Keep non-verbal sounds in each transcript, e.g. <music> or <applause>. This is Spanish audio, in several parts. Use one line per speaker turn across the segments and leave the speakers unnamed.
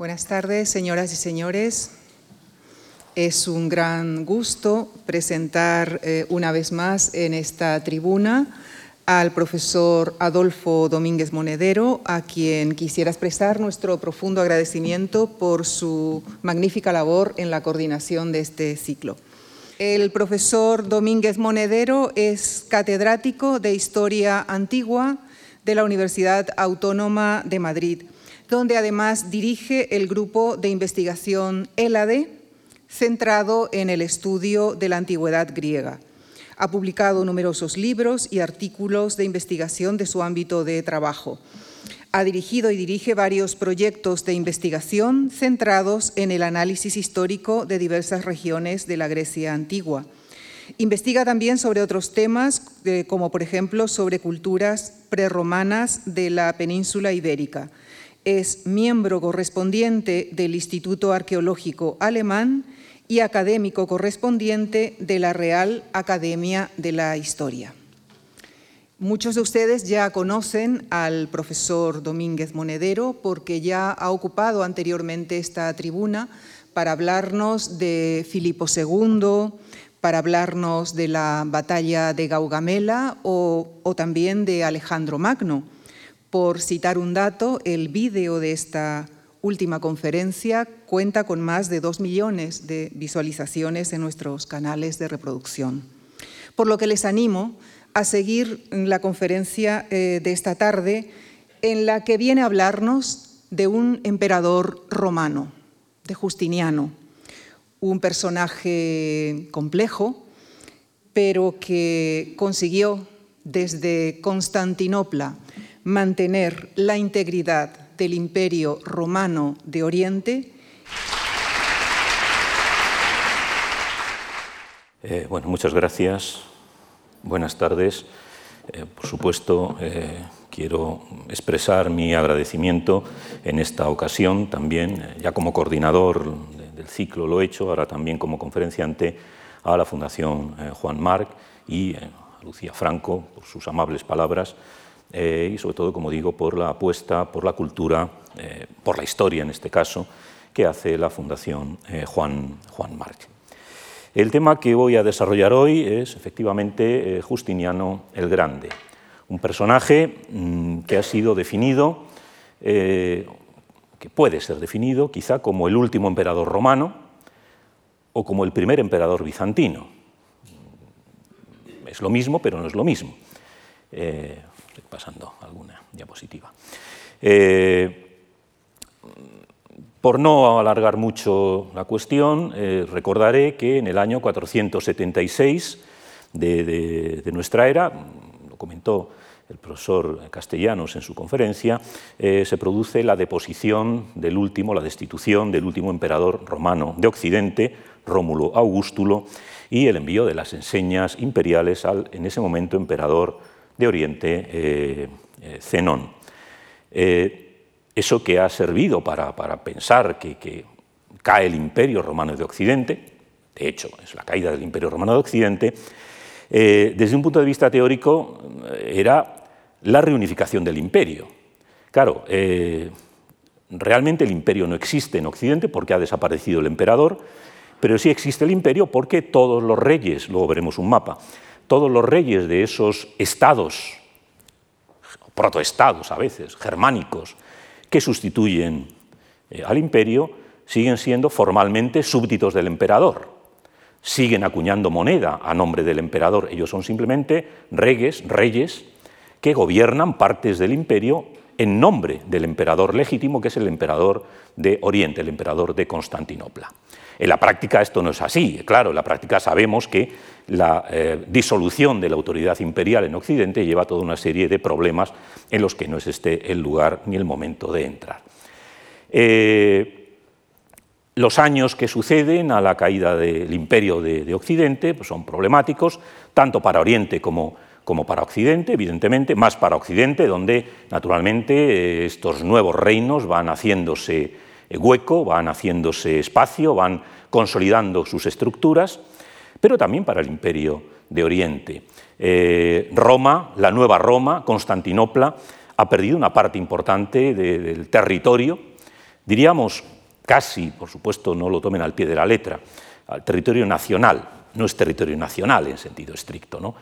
Buenas tardes, señoras y señores. Es un gran gusto presentar eh, una vez más en esta tribuna al profesor Adolfo Domínguez Monedero, a quien quisiera expresar nuestro profundo agradecimiento por su magnífica labor en la coordinación de este ciclo. El profesor Domínguez Monedero es catedrático de Historia Antigua de la Universidad Autónoma de Madrid, donde además dirige el grupo de investigación ELADE, centrado en el estudio de la antigüedad griega. Ha publicado numerosos libros y artículos de investigación de su ámbito de trabajo. Ha dirigido y dirige varios proyectos de investigación centrados en el análisis histórico de diversas regiones de la Grecia antigua. Investiga también sobre otros temas, eh, como por ejemplo sobre culturas prerromanas de la península ibérica. Es miembro correspondiente del Instituto Arqueológico Alemán y académico correspondiente de la Real Academia de la Historia. Muchos de ustedes ya conocen al profesor Domínguez Monedero porque ya ha ocupado anteriormente esta tribuna para hablarnos de Filipo II, para hablarnos de la batalla de Gaugamela o, o, también de Alejandro Magno. Por citar un dato, el vídeo de esta última conferencia cuenta con más de dos millones de visualizaciones en nuestros canales de reproducción. Por lo que les animo a seguir la conferencia eh, de esta tarde en la que viene a hablarnos de un emperador romano, de Justiniano, un personaje complejo, pero que consiguió desde Constantinopla mantener la integridad del Imperio Romano de Oriente.
Eh, bueno, muchas gracias. Buenas tardes. Eh, por supuesto, eh, quiero expresar mi agradecimiento en esta ocasión también, ya como coordinador del ciclo lo he hecho, ahora también como conferenciante a la Fundación Juan Marc y a Lucía Franco por sus amables palabras eh, y sobre todo, como digo, por la apuesta por la cultura, eh, por la historia en este caso, que hace la Fundación eh, Juan, Juan March. El tema que voy a desarrollar hoy es efectivamente Justiniano el Grande, un personaje mm, que ha sido definido, que puede ser definido quizá como el último emperador romano o como el primer emperador bizantino. Es lo mismo, pero no es lo mismo pasando alguna diapositiva. Eh, por no alargar mucho la cuestión, eh, recordaré que en el año 476 de, nuestra era, lo comentó el profesor Castellanos en su conferencia, eh, se produce la deposición del último, la destitución del último emperador romano de Occidente, Rómulo Augustulo, y el envío de las enseñas imperiales al, en ese momento, emperador de Oriente, eh, eh, Zenón. Eh, eso que ha servido para, pensar que, cae el imperio romano de Occidente, de hecho es la caída del imperio romano de Occidente, desde un punto de vista teórico era la reunificación del imperio. Claro, realmente el imperio no existe en Occidente porque ha desaparecido el emperador, pero sí existe el imperio porque todos los reyes, luego veremos un mapa, todos los reyes de esos estados, protoestados a veces, germánicos, que sustituyen eh, al imperio, siguen siendo formalmente súbditos del emperador. Siguen acuñando moneda a nombre del emperador. Ellos son simplemente reyes, reyes que gobiernan partes del imperio en nombre del emperador legítimo, que es el emperador de Oriente, el emperador de Constantinopla. En la práctica esto no es así. Claro, en la práctica sabemos que la eh, disolución de la autoridad imperial en Occidente lleva a toda una serie de problemas en los que no es este el lugar ni el momento de entrar. Eh, los años que suceden a la caída del imperio de, Occidente pues son problemáticos, tanto para Oriente como, como, para Occidente, evidentemente, más para Occidente, donde naturalmente eh, estos nuevos reinos van haciéndose hueco, van haciéndose espacio, van consolidando sus estructuras, pero también para el imperio de Oriente. Eh, Roma, la nueva Roma, Constantinopla, ha perdido una parte importante del territorio diríamos casi, por supuesto, no lo tomen al pie de la letra, al territorio nacional. No es territorio nacional en sentido estricto, ¿no?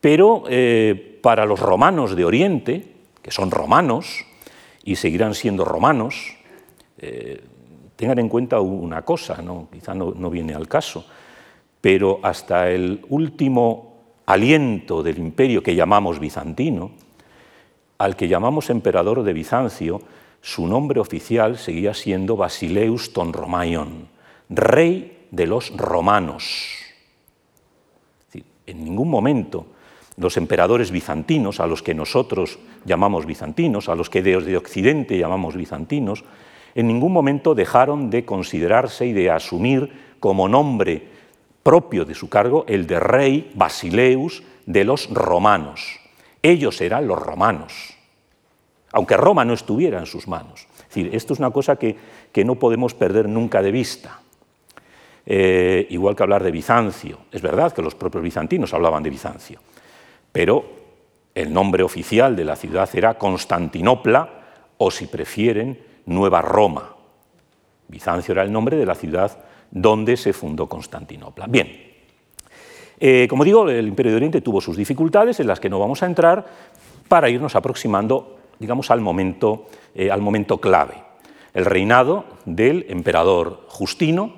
Pero eh, para los romanos de Oriente, que son romanos y seguirán siendo romanos, eh, tengan en cuenta una cosa, ¿no? quizá no, no viene al caso, pero hasta el último aliento del imperio que llamamos bizantino, al que llamamos emperador de Bizancio, su nombre oficial seguía siendo Basileus ton Romaion, rey de los romanos. En ningún momento los emperadores bizantinos, a los que nosotros llamamos bizantinos, a los que desde Occidente llamamos bizantinos, en ningún momento dejaron de considerarse y de asumir como nombre propio de su cargo el de rey Basileus de los romanos. Ellos eran los romanos, aunque Roma no estuviera en sus manos. Es decir, esto es una cosa que, no podemos perder nunca de vista. Eh, igual que hablar de Bizancio. Es verdad que los propios bizantinos hablaban de Bizancio, pero el nombre oficial de la ciudad era Constantinopla o, si prefieren, Nueva Roma. Bizancio era el nombre de la ciudad donde se fundó Constantinopla. Bien, eh, como digo, el Imperio de Oriente tuvo sus dificultades en las que no vamos a entrar para irnos aproximando, digamos, al momento, eh, al momento clave. El reinado del emperador Justino,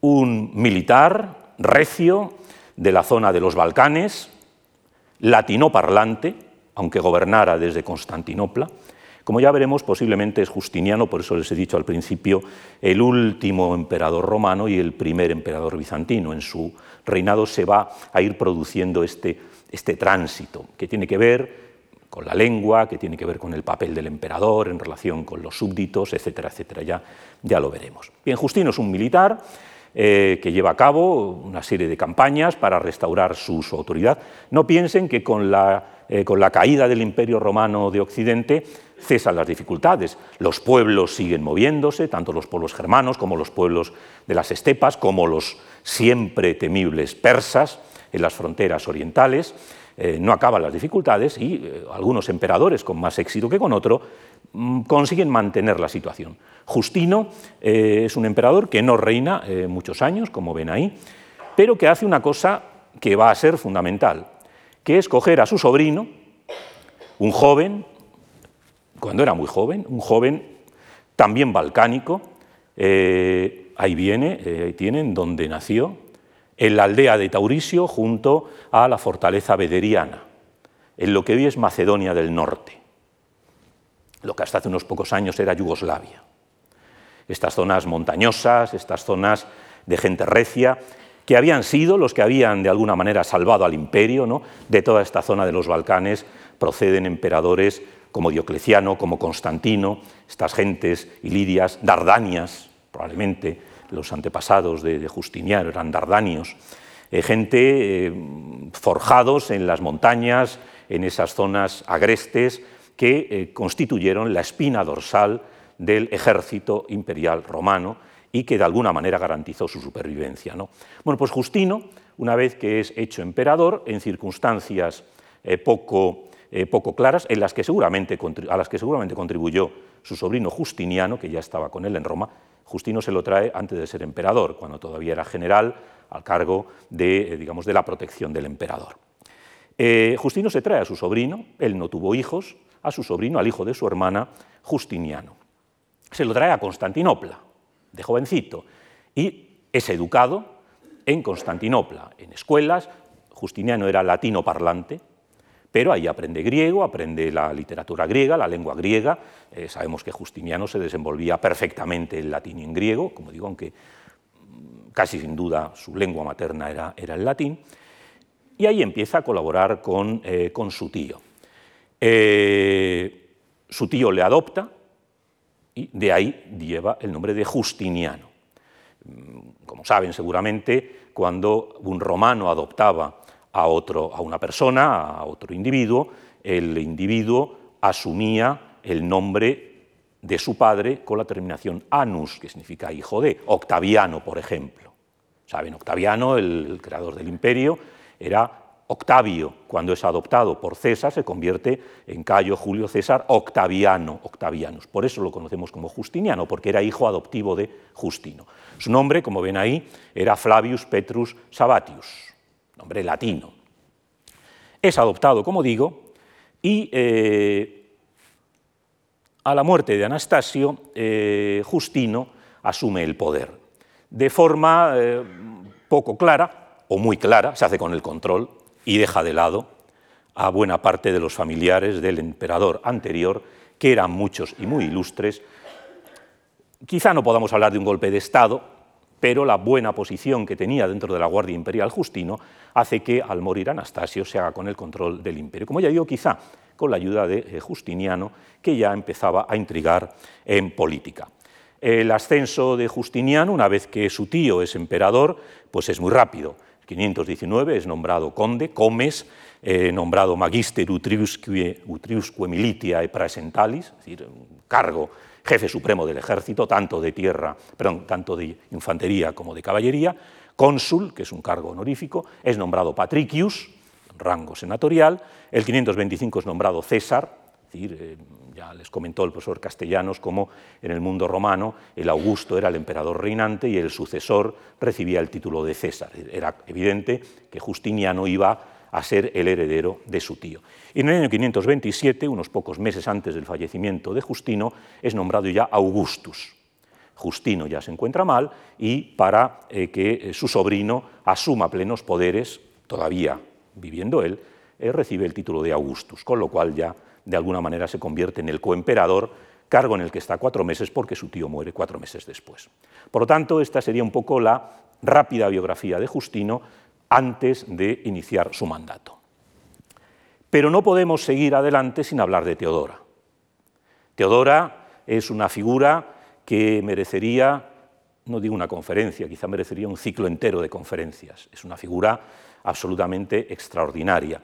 un militar recio de la zona de los Balcanes, latinoparlante, aunque gobernara desde Constantinopla, como ya veremos, posiblemente es Justiniano, por eso les he dicho al principio, el último emperador romano y el primer emperador bizantino. En su reinado se va a ir produciendo este, este tránsito, que tiene que ver con la lengua, que tiene que ver con el papel del emperador en relación con los súbditos, etcétera, etcétera. Ya, ya lo veremos. Bien, Justino es un militar eh, que lleva a cabo una serie de campañas para restaurar su, autoridad. No piensen que con la, eh, con la caída del Imperio Romano de Occidente cesan las dificultades. Los pueblos siguen moviéndose, tanto los pueblos germanos como los pueblos de las estepas, como los siempre temibles persas en las fronteras orientales. Eh, no acaban las dificultades y eh, algunos emperadores, con más éxito que con otro, mm, consiguen mantener la situación. Justino eh, es un emperador que no reina muchos años, como ven ahí, pero que hace una cosa que va a ser fundamental, que es coger a su sobrino, un joven, cuando era muy joven, un joven también balcánico, eh, ahí viene, eh, ahí tienen donde nació, en la aldea de Taurisio junto a la fortaleza bederiana, en lo que hoy es Macedonia del Norte, lo que hasta hace unos pocos años era Yugoslavia. Estas zonas montañosas, estas zonas de gente recia, que habían sido los que habían de alguna manera salvado al imperio, ¿no? de toda esta zona de los Balcanes proceden emperadores como Diocleciano, como Constantino, estas gentes ilirias, Dardanias, probablemente los antepasados de, Justiniano eran dardanios, eh, gente eh, forjados en las montañas, en esas zonas agrestes que eh, constituyeron la espina dorsal del ejército imperial romano y que de alguna manera garantizó su supervivencia. ¿no? Bueno, pues Justino, una vez que es hecho emperador, en circunstancias poco eh, poco claras, en las que seguramente, a las que seguramente contribuyó su sobrino Justiniano, que ya estaba con él en Roma. Justino se lo trae antes de ser emperador, cuando todavía era general al cargo de, eh, digamos, de la protección del emperador. Eh, Justino se trae a su sobrino, él no tuvo hijos, a su sobrino, al hijo de su hermana, Justiniano. Se lo trae a Constantinopla, de jovencito, y es educado en Constantinopla, en escuelas. Justiniano era latino parlante, pero ahí aprende griego, aprende la literatura griega, la lengua griega. Eh, sabemos que Justiniano se desenvolvía perfectamente en latín y en griego, como digo, aunque mm, casi sin duda su lengua materna era, el latín. Y ahí empieza a colaborar con, eh, su tío. Eh, su tío le adopta y de ahí lleva el nombre de Justiniano. Mm, como saben seguramente, cuando un romano adoptaba a, otro, a una persona, a otro individuo, el individuo asumía el nombre de su padre con la terminación anus, que significa hijo de, Octaviano, por ejemplo. Saben, Octaviano, el, creador del imperio, era Octavio, cuando es adoptado por César, se convierte en Cayo Julio César Octaviano, Octavianus. Por eso lo conocemos como Justiniano, porque era hijo adoptivo de Justino. Su nombre, como ven ahí, era Flavius Petrus Sabatius, nombre latino. Es adoptado, como digo, y eh, a la muerte de Anastasio, eh, Justino asume el poder. De forma eh, poco clara, o muy clara, se hace con el control y deja de lado a buena parte de los familiares del emperador anterior, que eran muchos y muy ilustres. Quizá no podamos hablar de un golpe de Estado, pero la buena posición que tenía dentro de la Guardia Imperial Justino hace que al morir Anastasio se haga con el control del imperio. Como ya digo, quizá con la ayuda de eh, Justiniano, que ya empezaba a intrigar en política. El ascenso de Justiniano, una vez que su tío es emperador, pues es muy rápido 519 es nombrado conde, comes, eh, nombrado magister utriusque, utriusque militiae praesentalis, es decir, un cargo jefe supremo del ejército, tanto de tierra, perdón, tanto de infantería como de caballería, cónsul, que es un cargo honorífico, es nombrado patricius, rango senatorial, el 525 es nombrado César, es decir, eh, ya les comentó el profesor Castellanos cómo en el mundo romano el Augusto era el emperador reinante y el sucesor recibía el título de César. Era evidente que Justiniano iba a ser el heredero de su tío. Y en el año 527, unos pocos meses antes del fallecimiento de Justino, es nombrado ya Augustus. Justino ya se encuentra mal y para eh, que eh, su sobrino asuma plenos poderes, todavía viviendo él, eh, recibe el título de Augustus, con lo cual ya de alguna manera se convierte en el coemperador, cargo en el que está cuatro meses porque su tío muere cuatro meses después. Por lo tanto, esta sería un poco la rápida biografía de Justino antes de iniciar su mandato. Pero no podemos seguir adelante sin hablar de Teodora. Teodora es una figura que merecería, no digo una conferencia, quizá merecería un ciclo entero de conferencias. Es una figura absolutamente extraordinaria.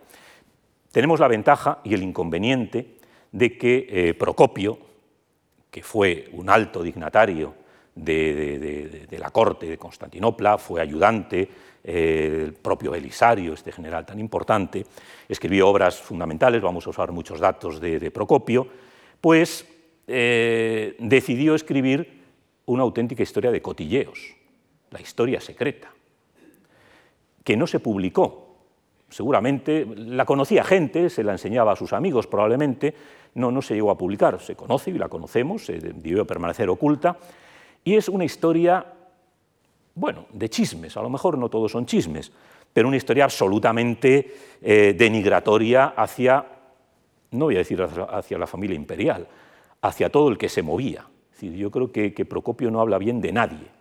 Tenemos la ventaja y el inconveniente de que eh, Procopio, que fue un alto dignatario de, la corte de Constantinopla, fue ayudante del propio Belisario, este general tan importante, escribió obras fundamentales, vamos a usar muchos datos de, Procopio, pues eh, decidió escribir una auténtica historia de cotilleos, la historia secreta, que no se publicó. Seguramente la conocía gente, se la enseñaba a sus amigos probablemente, no, no se llegó a publicar, se conoce y la conocemos, se debió permanecer oculta, y es una historia, bueno, de chismes, a lo mejor no todos son chismes, pero una historia absolutamente eh, denigratoria hacia, no voy a decir hacia, la familia imperial, hacia todo el que se movía. yo creo que Procopio no habla bien de nadie,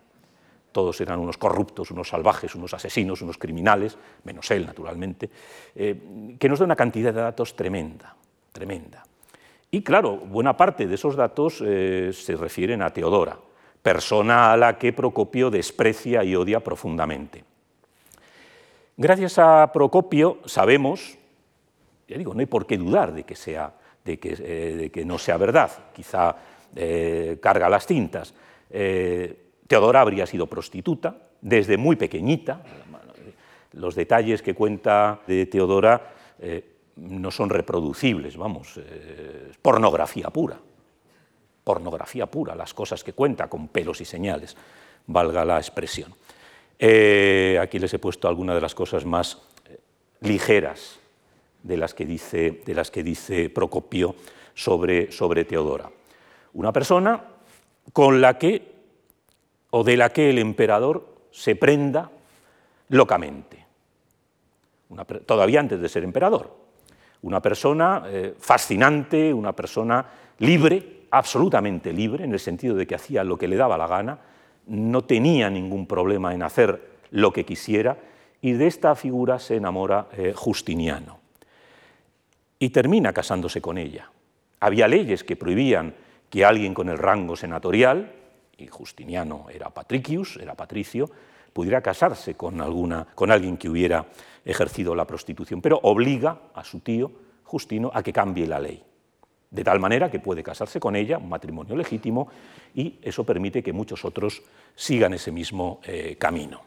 todos eran unos corruptos, unos salvajes, unos asesinos, unos criminales, menos él, naturalmente, eh, que nos da una cantidad de datos tremenda, tremenda. Y claro, buena parte de esos datos eh, se refieren a Teodora, persona a la que Procopio desprecia y odia profundamente. Gracias a Procopio sabemos, ya digo, no hay por qué dudar de que, sea, de que, eh, no sea verdad, quizá carga las cintas, Teodora habría sido prostituta desde muy pequeñita. Los detalles que cuenta de Teodora eh, no son reproducibles, vamos, eh, pornografía pura. Pornografía pura, las cosas que cuenta con pelos y señales, valga la expresión. Eh, aquí les he puesto algunas de las cosas más ligeras de las que dice, Procopio sobre Teodora. Una persona con la que o de la que el emperador se prenda locamente, todavía antes de ser emperador. Una persona eh, fascinante, una persona libre, absolutamente libre, en el sentido de que hacía lo que le daba la gana, no tenía ningún problema en hacer lo que quisiera, y de esta figura se enamora eh, Justiniano. Y termina casándose con ella. Había leyes que prohibían que alguien con el rango senatorial, y Justiniano era patricius, era patricio, pudiera casarse con, alguna, con alguien que hubiera ejercido la prostitución, pero obliga a su tío Justino a que cambie la ley, de tal manera que puede casarse con ella, un matrimonio legítimo, y eso permite que muchos otros sigan ese mismo eh, camino.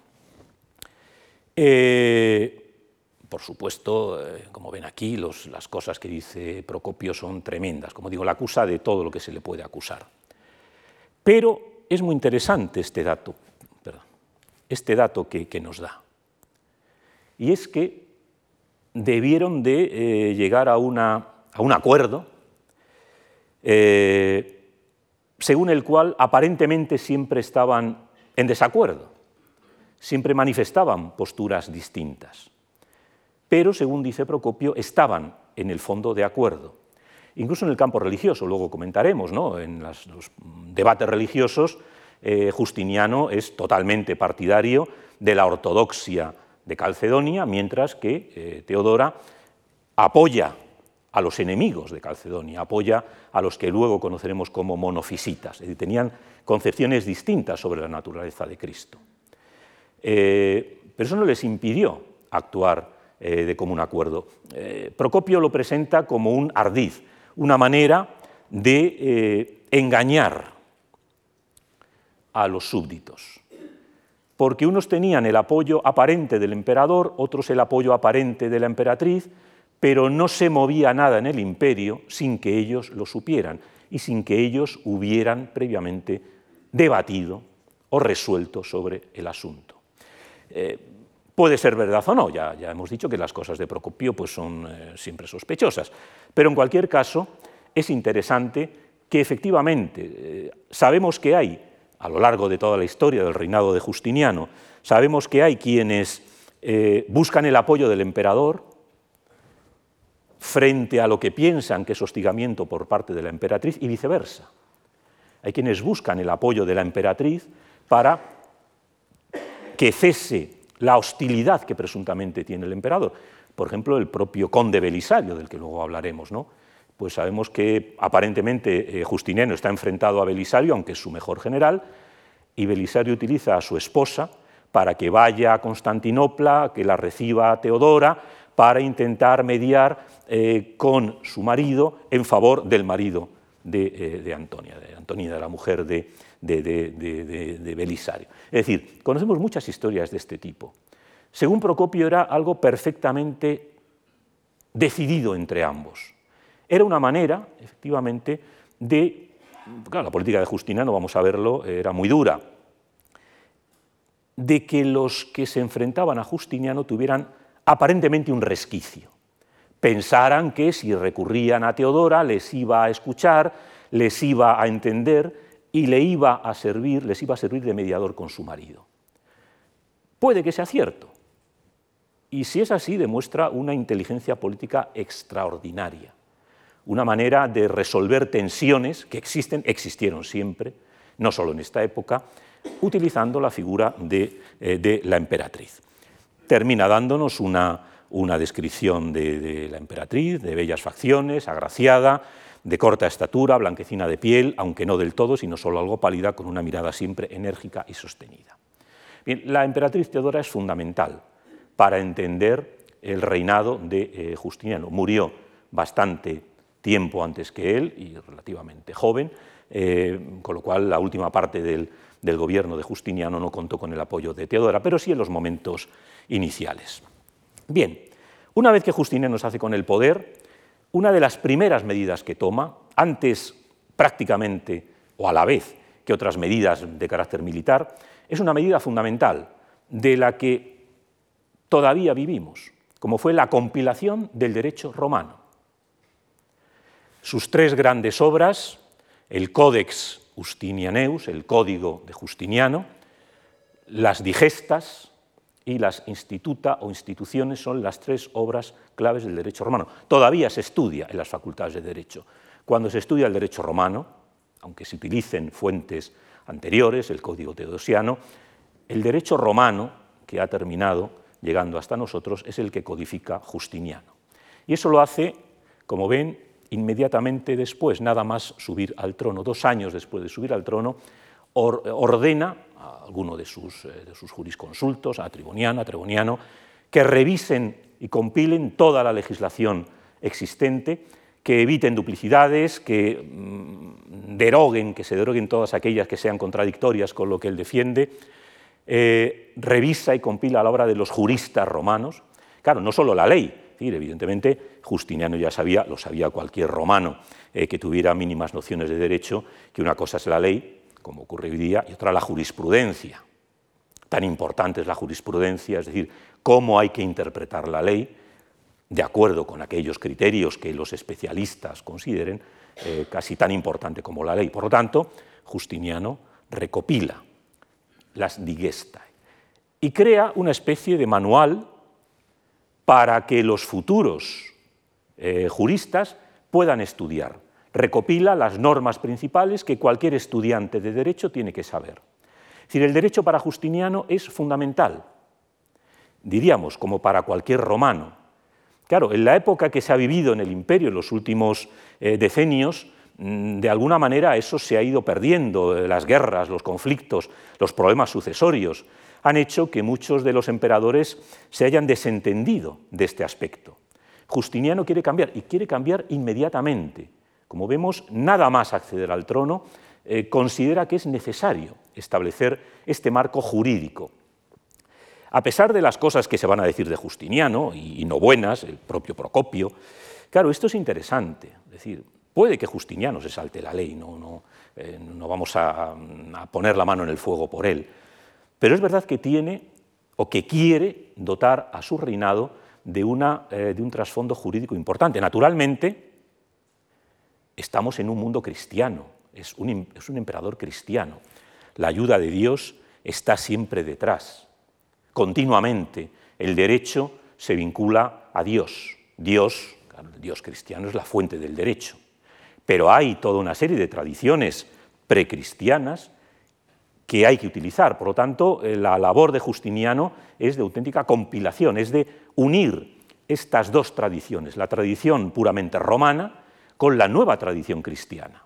Eh, por supuesto, eh, como ven aquí, las cosas que dice Procopio son tremendas. Como digo, la acusa de todo lo que se le puede acusar. Pero es muy interesante este dato, este dato que, nos da. Y es que debieron de eh, llegar a, un acuerdo eh, según el cual aparentemente siempre estaban en desacuerdo, siempre manifestaban posturas distintas pero, según dice Procopio, estaban en el fondo de acuerdo. Incluso en el campo religioso, luego comentaremos, ¿no? en los debates religiosos, eh, Justiniano es totalmente partidario de la ortodoxia de Calcedonia, mientras que eh, Teodora apoya a los enemigos de Calcedonia, apoya a los que luego conoceremos como monofisitas, es tenían concepciones distintas sobre la naturaleza de Cristo. Eh, pero eso no les impidió actuar de común acuerdo. Procopio lo presenta como un ardiz, una manera de engañar a los súbditos, porque unos tenían el apoyo aparente del emperador, otros el apoyo aparente de la emperatriz, pero no se movía nada en el imperio sin que ellos lo supieran y sin que ellos hubieran previamente debatido o resuelto sobre el asunto. Puede ser verdad o no, ya, ya hemos dicho que las cosas de Procopio pues, son eh, siempre sospechosas, pero en cualquier caso es interesante que efectivamente eh, sabemos que hay, a lo largo de toda la historia del reinado de Justiniano, sabemos que hay quienes eh, buscan el apoyo del emperador frente a lo que piensan que es hostigamiento por parte de la emperatriz y viceversa. Hay quienes buscan el apoyo de la emperatriz para que cese la hostilidad que presuntamente tiene el emperador. Por ejemplo, el propio conde Belisario, del que luego hablaremos, ¿no? Pues sabemos que aparentemente eh, Justiniano está enfrentado a Belisario, aunque es su mejor general, y Belisario utiliza a su esposa para que vaya a Constantinopla, que la reciba a Teodora, para intentar mediar eh, con su marido en favor del marido de, eh, de Antonia, de la mujer de, Belisario. Es decir, conocemos muchas historias de este tipo. Según Procopio era algo perfectamente decidido entre ambos. Era una manera, efectivamente, de... Claro, la política de Justiniano, vamos a verlo, era muy dura, de que los que se enfrentaban a Justiniano tuvieran aparentemente un resquicio. Pensaran que si recurrían a Teodora les iba a escuchar, les iba a entender y le iba a servir, les iba a servir de mediador con su marido. Puede que sea cierto. Y si es así, demuestra una inteligencia política extraordinaria, una manera de resolver tensiones que existen, existieron siempre, no solo en esta época, utilizando la figura de, eh, la emperatriz. Termina dándonos una, descripción de la emperatriz, de bellas facciones, agraciada, de corta estatura, blanquecina de piel, aunque no del todo, sino solo algo pálida, con una mirada siempre enérgica y sostenida. Bien, la emperatriz Teodora es fundamental para entender el reinado de eh, Justiniano. Murió bastante tiempo antes que él y relativamente joven, eh, con lo cual la última parte del, del gobierno de Justiniano no contó con el apoyo de Teodora, pero sí en los momentos iniciales. Bien, una vez que Justiniano se hace con el poder, una de las primeras medidas que toma, antes prácticamente o a la vez que otras medidas de carácter militar, es una medida fundamental de la que todavía vivimos, como fue la compilación del derecho romano. Sus tres grandes obras, el Codex Justinianeus, el Código de Justiniano, las Digestas, y las instituta o instituciones son las tres obras claves del derecho romano. Todavía se estudia en las facultades de derecho. Cuando se estudia el derecho romano, aunque se utilicen fuentes anteriores, el Código Teodosiano, el derecho romano que ha terminado llegando hasta nosotros es el que codifica Justiniano. Y eso lo hace, como ven, inmediatamente después, nada más subir al trono, dos años después de subir al trono, ordena a alguno de sus, eh, de sus jurisconsultos, a Triboniano, a Treboniano, que revisen y compilen toda la legislación existente, que eviten duplicidades, que mm, deroguen, que se deroguen todas aquellas que sean contradictorias con lo que él defiende, eh, revisa y compila la obra de los juristas romanos. Claro, no solo la ley, evidentemente Justiniano ya sabía, lo sabía cualquier romano eh, que tuviera mínimas nociones de derecho, que una cosa es la ley, como ocurre hoy día, y otra la jurisprudencia. Tan importante es la jurisprudencia, es decir, cómo hay que interpretar la ley de acuerdo con aquellos criterios que los especialistas consideren, eh, casi tan importante como la ley. Por lo tanto, Justiniano recopila las digestae y crea una especie de manual para que los futuros eh, juristas puedan estudiar. Recopila las normas principales que cualquier estudiante de derecho tiene que saber. El derecho para Justiniano es fundamental, diríamos, como para cualquier romano. Claro, en la época que se ha vivido en el imperio en los últimos eh, decenios, mm, de alguna manera eso se ha ido perdiendo, eh, las guerras, los conflictos, los problemas sucesorios han hecho que muchos de los emperadores se hayan desentendido de este aspecto. Justiniano quiere cambiar y quiere cambiar inmediatamente. Como vemos, nada más acceder al trono, eh, considera que es necesario establecer este marco jurídico. A pesar de las cosas que se van a decir de Justiniano, y, no buenas, el propio Procopio, claro, esto es interesante. Es decir, puede que Justiniano se salte la ley, no, no, eh, no vamos a poner la mano en el fuego por él, pero es verdad que tiene o que quiere dotar a su reinado de, eh, de un trasfondo jurídico importante. Naturalmente, estamos en un mundo cristiano, es un, es un emperador cristiano. La ayuda de Dios está siempre detrás. Continuamente el derecho se vincula a Dios. Dios, Dios cristiano es la fuente del derecho. Pero hay toda una serie de tradiciones precristianas que hay que utilizar. Por lo tanto, eh, la labor de Justiniano es de auténtica compilación, es de unir estas dos tradiciones, la tradición puramente romana con la nueva tradición cristiana.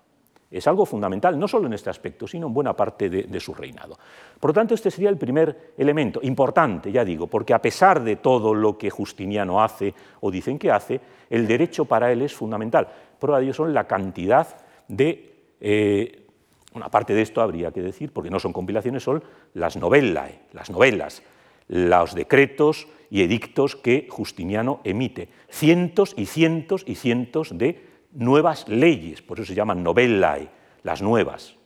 Es algo fundamental, no solo en este aspecto, sino en buena parte de, su reinado. Por lo tanto, este sería el primer elemento, importante, ya digo, porque a pesar de todo lo que Justiniano hace o dicen que hace, el derecho para él es fundamental. Prueba de ello son la cantidad de eh, una parte de esto habría que decir, porque no son compilaciones, son las novellae, las novelas, los decretos y edictos que Justiniano emite. Cientos y cientos y cientos de nuevas leyes, por eso se llaman novellae, las nuevas.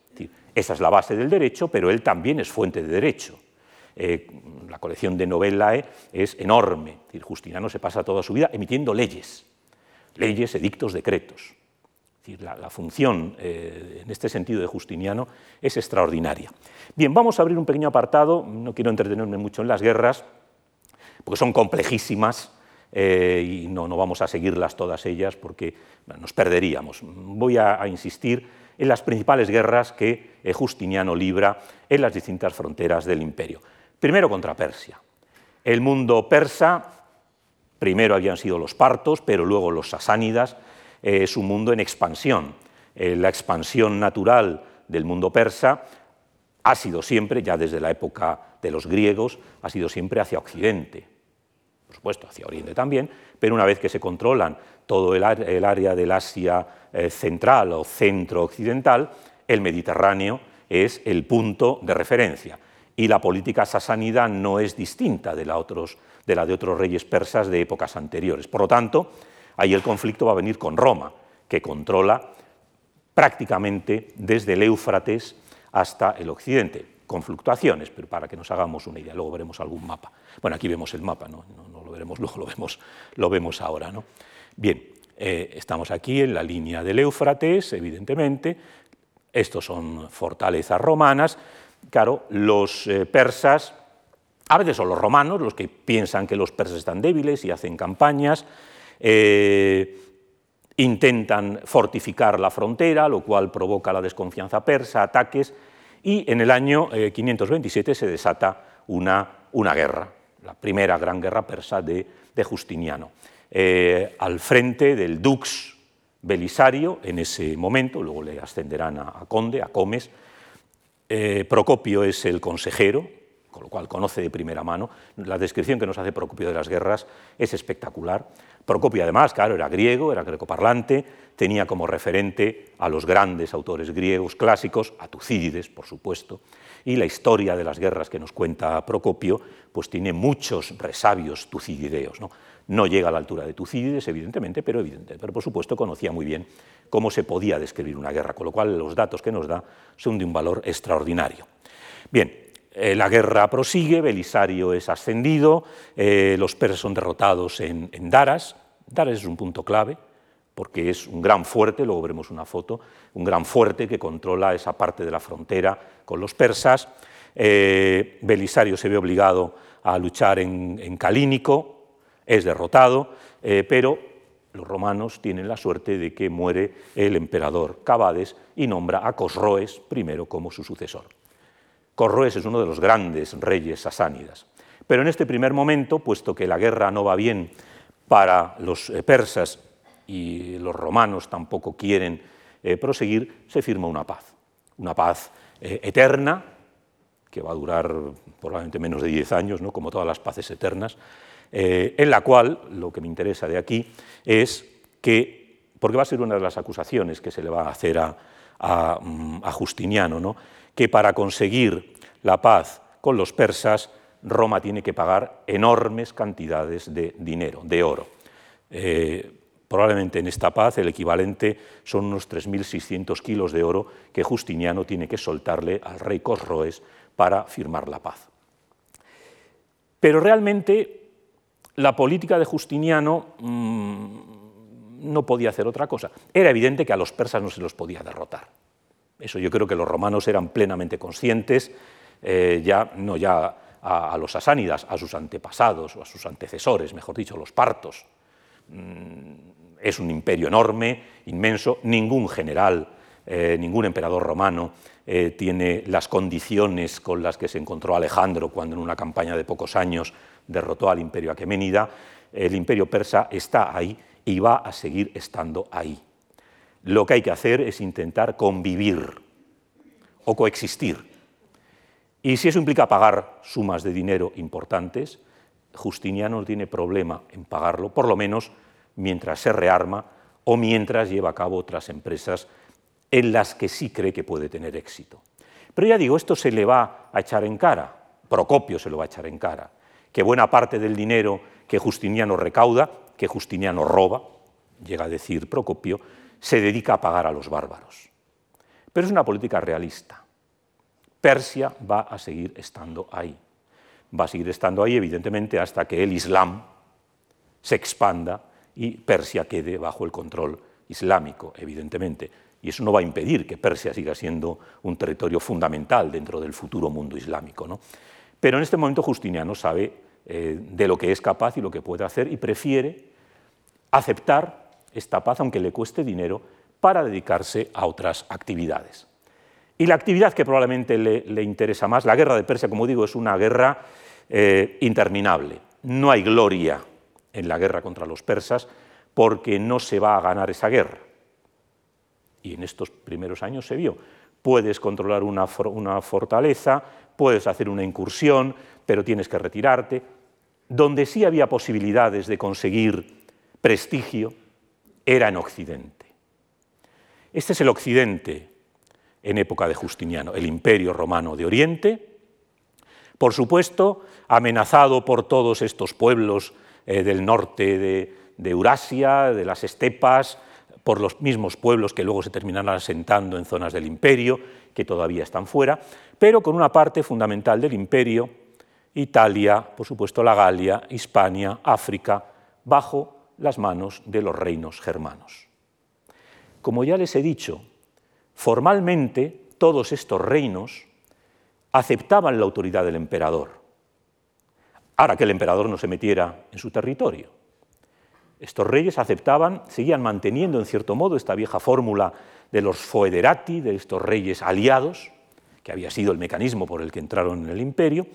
esa es la base del derecho, pero él también es fuente de derecho. Eh, la colección de novellae es enorme. Justiniano se pasa toda su vida emitiendo leyes, leyes, edictos, decretos la, función eh, en este sentido de Justiniano es extraordinaria. Bien, vamos a abrir un pequeño apartado, no quiero entretenerme mucho en las guerras, porque son complejísimas eh, y no, vamos a seguirlas todas ellas porque nos perderíamos. Voy a, insistir en las principales guerras que eh, Justiniano libra en las distintas fronteras del imperio. Primero contra Persia. El mundo persa, primero habían sido los partos, pero luego los sasánidas, es un mundo en expansión. Eh, la expansión natural del mundo persa ha sido siempre, ya desde la época de los griegos, ha sido siempre hacia Occidente, por supuesto hacia Oriente también, pero una vez que se controlan todo el, área del Asia eh, central o centro-occidental, el Mediterráneo es el punto de referencia. Y la política sasánida no es distinta de la de otros reyes persas de épocas anteriores. Por lo tanto, Ahí el conflicto va a venir con Roma, que controla prácticamente desde el Éufrates hasta el occidente, con fluctuaciones, pero para que nos hagamos una idea, luego veremos algún mapa. Bueno, aquí vemos el mapa, no, lo veremos <laughs> luego, lo vemos, lo vemos ahora. ¿no? Bien, eh, estamos aquí en la línea del Éufrates, evidentemente, estos son fortalezas romanas, claro, los eh, persas, a veces son los romanos los que piensan que los persas están débiles y hacen campañas, eh, intentan fortificar la frontera, lo cual provoca la desconfianza persa, ataques, y en el año 527 eh, se desata una, una, guerra, la primera gran guerra persa de, Justiniano. Eh, al frente del dux Belisario, en ese momento, luego le ascenderán a, conde, a comes, Procopio es el consejero, con lo cual conoce de primera mano. La descripción que nos hace Procopio de las guerras es espectacular. Procopio, además, claro, era griego, era grecoparlante, tenía como referente a los grandes autores griegos clásicos, a Tucídides, por supuesto, y la historia de las guerras que nos cuenta Procopio, pues tiene muchos resabios tucidideos. ¿no? no llega a la altura de Tucídides, evidentemente, pero, pero por supuesto conocía muy bien cómo se podía describir una guerra, con lo cual los datos que nos da son de un valor extraordinario. Bien, eh, la guerra prosigue, Belisario es ascendido, eh, los persas son derrotados en, Daras. Daras es un punto clave porque es un gran fuerte, luego veremos una foto, un gran fuerte que controla esa parte de la frontera con los persas. Eh, Belisario se ve obligado a luchar en, Calínico, es derrotado, pero los romanos tienen la suerte de que muere el emperador Cabades y nombra a Cosroes primero como su sucesor. Corroes es uno de los grandes reyes sasánidas. Pero en este primer momento, puesto que la guerra no va bien para los eh, persas y los romanos tampoco quieren eh, proseguir, se firma una paz. Una paz eh, eterna, que va a durar probablemente menos de 10 años, ¿no? como todas las paces eternas, en la cual lo que me interesa de aquí es que, porque va a ser una de las acusaciones que se le va a hacer a, a, mm, a Justiniano, ¿no? Que para conseguir la paz con los persas, Roma tiene que pagar enormes cantidades de dinero, de oro. Eh, probablemente en esta paz el equivalente son unos 3.600 kilos de oro que Justiniano tiene que soltarle al rey Cosroes para firmar la paz. Pero realmente la política de Justiniano mm, no podía hacer otra cosa. Era evidente que a los persas no se los podía derrotar. Eso yo creo que los romanos eran plenamente conscientes, eh, ya, no ya a, los asánidas, a sus antepasados o a sus antecesores, mejor dicho, los partos. Mm, es un imperio enorme, inmenso, ningún general, eh, ningún emperador romano eh, tiene las condiciones con las que se encontró Alejandro cuando en una campaña de pocos años derrotó al imperio aqueménida. El imperio persa está ahí y va a seguir estando ahí. Lo que hay que hacer es intentar convivir o coexistir. Y si eso implica pagar sumas de dinero importantes, Justiniano no tiene problema en pagarlo, por lo menos mientras se rearma o mientras lleva a cabo otras empresas en las que sí cree que puede tener éxito. Pero ya digo, esto se le va a echar en cara, Procopio se lo va a echar en cara, que buena parte del dinero que Justiniano recauda, que Justiniano roba, llega a decir Procopio, se dedica a pagar a los bárbaros. Pero es una política realista. Persia va a seguir estando ahí. Va a seguir estando ahí, evidentemente, hasta que el Islam se expanda y Persia quede bajo el control islámico, evidentemente. Y eso no va a impedir que Persia siga siendo un territorio fundamental dentro del futuro mundo islámico. ¿no? Pero en este momento Justiniano sabe eh, de lo que es capaz y lo que puede hacer y prefiere aceptar esta paz, aunque le cueste dinero, para dedicarse a otras actividades. Y la actividad que probablemente le, interesa más, la guerra de Persia, como digo, es una guerra eh, interminable. No hay gloria en la guerra contra los persas porque no se va a ganar esa guerra. Y en estos primeros años se vio. Puedes controlar una, una fortaleza, puedes hacer una incursión, pero tienes que retirarte. Donde sí había posibilidades de conseguir prestigio, era en Occidente. Este es el Occidente en época de Justiniano, el imperio romano de Oriente, por supuesto, amenazado por todos estos pueblos eh, del norte de, de Eurasia, de las estepas, por los mismos pueblos que luego se terminarán asentando en zonas del imperio, que todavía están fuera, pero con una parte fundamental del imperio, Italia, por supuesto la Galia, Hispania, África, bajo las manos de los reinos germanos. Como ya les he dicho, formalmente todos estos reinos aceptaban la autoridad del emperador, ahora que el emperador no se metiera en su territorio. Estos reyes aceptaban, seguían manteniendo en cierto modo esta vieja fórmula de los foederati, de estos reyes aliados, que había sido el mecanismo por el que entraron en el imperio,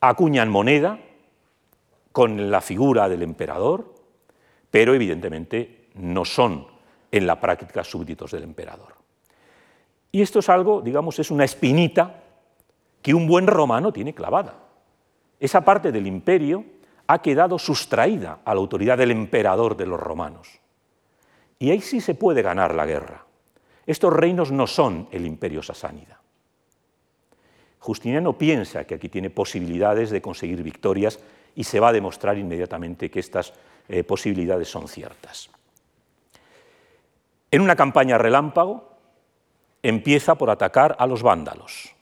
acuñan moneda con la figura del emperador, pero evidentemente no son en la práctica súbditos del emperador. Y esto es algo, digamos, es una espinita que un buen romano tiene clavada. esa parte del imperio ha quedado sustraída a la autoridad del emperador de los romanos. Y ahí sí se puede ganar la guerra. Estos reinos no son el imperio sasánida. Justiniano piensa que aquí tiene posibilidades de conseguir victorias y se va a demostrar inmediatamente que estas eh, posibilidades son ciertas. En una campaña relámpago empieza por atacar a los vándalos.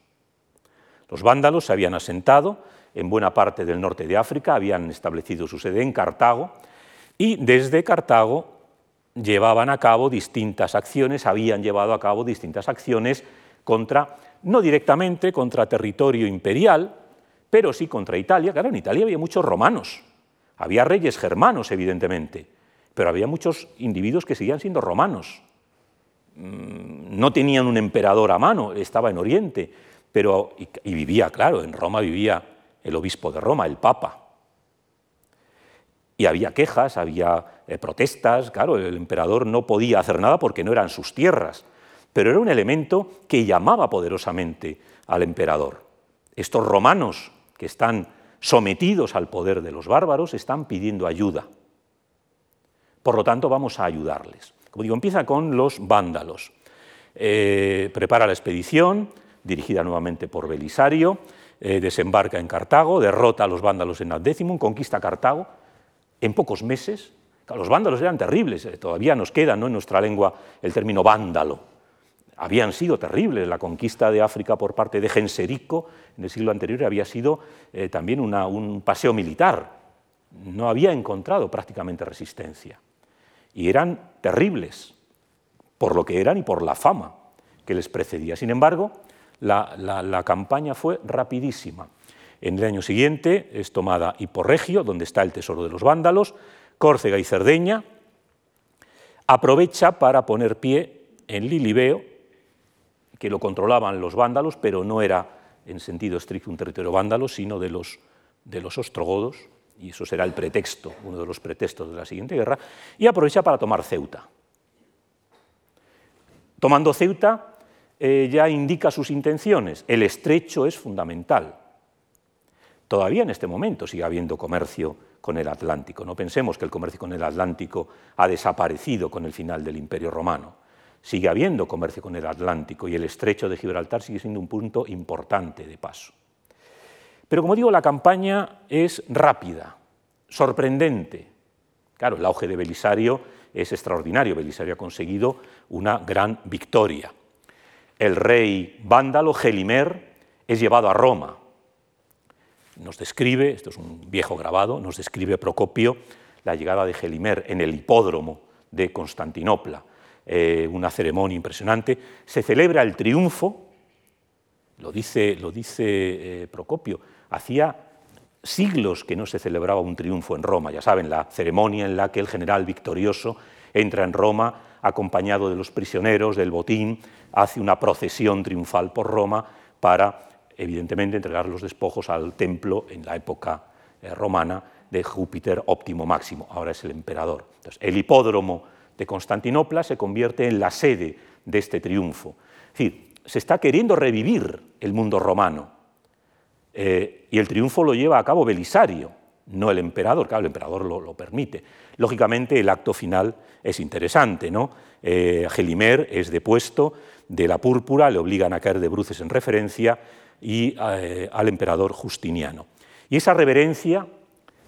Los vándalos se habían asentado en buena parte del norte de África, habían establecido su sede en Cartago y desde Cartago llevaban a cabo distintas acciones, habían llevado a cabo distintas acciones contra, no directamente contra territorio imperial, pero sí contra Italia. Claro, en Italia había muchos romanos, había reyes germanos, evidentemente, pero había muchos individuos que seguían siendo romanos. Mm, no tenían un emperador a mano, estaba en Oriente, pero, y vivía, claro, en Roma vivía el obispo de Roma, el Papa. Y había quejas, había eh, protestas, claro, el emperador no podía hacer nada porque no eran sus tierras, pero era un elemento que llamaba poderosamente al emperador. Estos romanos que están sometidos al poder de los bárbaros están pidiendo ayuda. Por lo tanto, vamos a ayudarles. Como digo, empieza con los vándalos. Eh, prepara la expedición, dirigida nuevamente por Belisario, eh, desembarca en Cartago, derrota a los vándalos en Adécimum, conquista Cartago en pocos meses. Los vándalos eran terribles, eh, todavía nos queda ¿no? en nuestra lengua el término vándalo. Habían sido terribles. La conquista de África por parte de Genserico en el siglo anterior había sido eh, también un paseo militar. No había encontrado prácticamente resistencia. Y eran terribles por lo que eran y por la fama que les precedía. Sin embargo, la, campaña fue rapidísima. En el año siguiente es tomada Hiporregio, donde está el tesoro de los vándalos, Córcega y Cerdeña, aprovecha para poner pie en Lilibeo, que lo controlaban los vándalos, pero no era en sentido estricto un territorio vándalo, sino de los, de los ostrogodos, y eso será el pretexto, uno de los pretextos de la siguiente guerra, y aprovecha para tomar Ceuta. Tomando Ceuta, eh, ya indica sus intenciones. El estrecho es fundamental. Todavía en este momento sigue habiendo comercio con el Atlántico. No pensemos que el comercio con el Atlántico ha desaparecido con el final del Imperio Romano. Sigue habiendo comercio con el Atlántico y el estrecho de Gibraltar sigue siendo un punto importante de paso. Pero como digo, la campaña es rápida, sorprendente. Claro, el auge de Belisario es extraordinario. Belisario ha conseguido una gran victoria el rey vándalo Gelimer es llevado a Roma. Nos describe, esto es un viejo grabado, nos describe Procopio la llegada de Gelimer en el hipódromo de Constantinopla, eh, una ceremonia impresionante. Se celebra el triunfo, lo dice, lo dice eh, Procopio, hacía siglos que no se celebraba un triunfo en Roma, ya saben, la ceremonia en la que el general victorioso entra en Roma acompañado de los prisioneros, del botín, hace una procesión triunfal por Roma para, evidentemente, entregar los despojos al templo en la época eh, romana de Júpiter óptimo máximo, ahora es el emperador. Entonces, el hipódromo de Constantinopla se convierte en la sede de este triunfo. Es decir, se está queriendo revivir el mundo romano eh, y el triunfo lo lleva a cabo Belisario, no el emperador, claro, el emperador lo, permite. Lógicamente, el acto final es interesante, ¿no? Eh, Gelimer es depuesto de la púrpura, le obligan a caer de bruces en referencia y eh, al emperador Justiniano. Y esa reverencia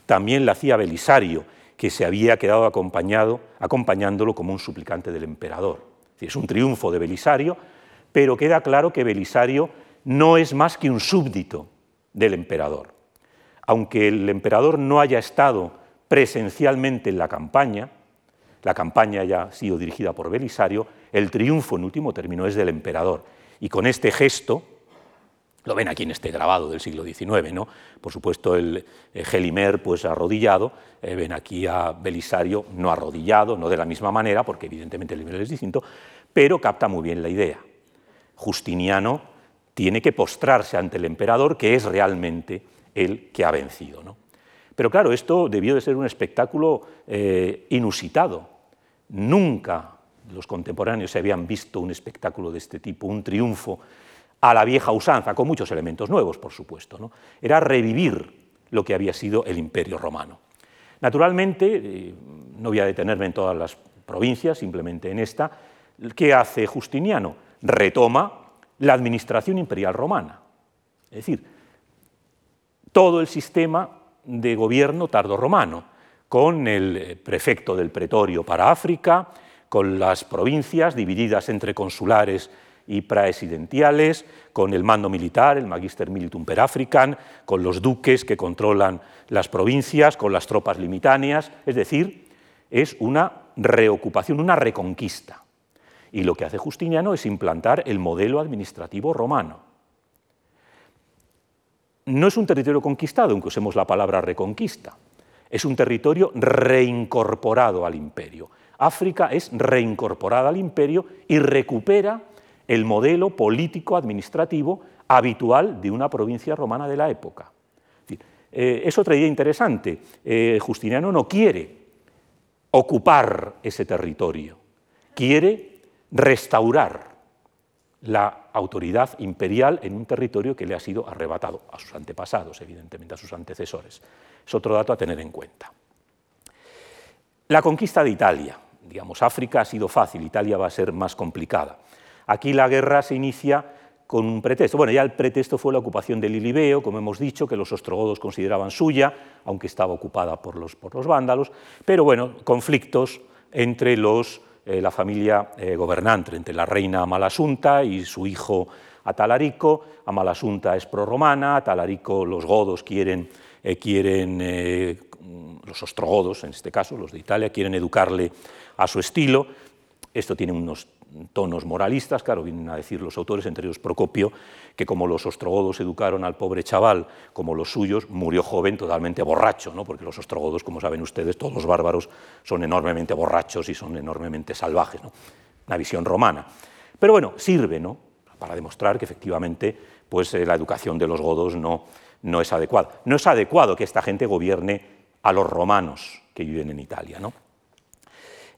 también la hacía Belisario, que se había quedado acompañado, acompañándolo como un suplicante del emperador. Es un triunfo de Belisario, pero queda claro que Belisario no es más que un súbdito del emperador aunque el emperador no haya estado presencialmente en la campaña, la campaña haya sido dirigida por Belisario, el triunfo en último término es del emperador. Y con este gesto, lo ven aquí en este grabado del siglo XIX, ¿no? Por supuesto, el, Gelimer pues arrodillado, eh, ven aquí a Belisario no arrodillado, no de la misma manera, porque evidentemente el nivel es distinto, pero capta muy bien la idea. Justiniano tiene que postrarse ante el emperador, que es realmente el que ha vencido. ¿no? Pero claro, esto debió de ser un espectáculo eh, inusitado. Nunca los contemporáneos se habían visto un espectáculo de este tipo, un triunfo a la vieja usanza, con muchos elementos nuevos, por supuesto. ¿no? Era revivir lo que había sido el imperio romano. Naturalmente, eh, no voy a detenerme en todas las provincias, simplemente en esta, ¿qué hace Justiniano? Retoma la administración imperial romana. Es decir, todo el sistema de gobierno tardo-romano, con el eh, prefecto del pretorio para África, con las provincias divididas entre consulares y praesidentiales, con el mando militar, el Magister Militum per African, con los duques que controlan las provincias, con las tropas limitáneas, es decir, es una reocupación, una reconquista. Y lo que hace Justiniano es implantar el modelo administrativo romano. No es un territorio conquistado, aunque usemos la palabra reconquista, es un territorio reincorporado al imperio. África es reincorporada al imperio y recupera el modelo político-administrativo habitual de una provincia romana de la época. Eh, es otra idea interesante. Eh, Justiniano no quiere ocupar ese territorio, quiere restaurar la autoridad imperial en un territorio que le ha sido arrebatado a sus antepasados, evidentemente, a sus antecesores. Es otro dato a tener en cuenta. La conquista de Italia, digamos, África ha sido fácil, Italia va a ser más complicada. Aquí la guerra se inicia con un pretexto. Bueno, ya el pretexto fue la ocupación de Lilibeo, como hemos dicho, que los ostrogodos consideraban suya, aunque estaba ocupada por los, por los vándalos, pero bueno, conflictos entre los, eh, la familia eh, gobernante, entre la reina Amalasunta y su hijo Atalarico. Amalasunta es prorromana, Atalarico, los godos quieren, eh, quieren los ostrogodos, en este caso, los de Italia, quieren educarle a su estilo. Esto tiene unos tonos moralistas, claro, vienen a decir los autores, entre ellos Procopio, que como los ostrogodos educaron al pobre chaval como los suyos, murió joven totalmente borracho, ¿no? porque los ostrogodos, como saben ustedes, todos los bárbaros son enormemente borrachos y son enormemente salvajes, ¿no? una visión romana. Pero bueno, sirve ¿no? para demostrar que efectivamente pues, eh, la educación de los godos no, no es adecuada. No es adecuado que esta gente gobierne a los romanos que viven en Italia. ¿no?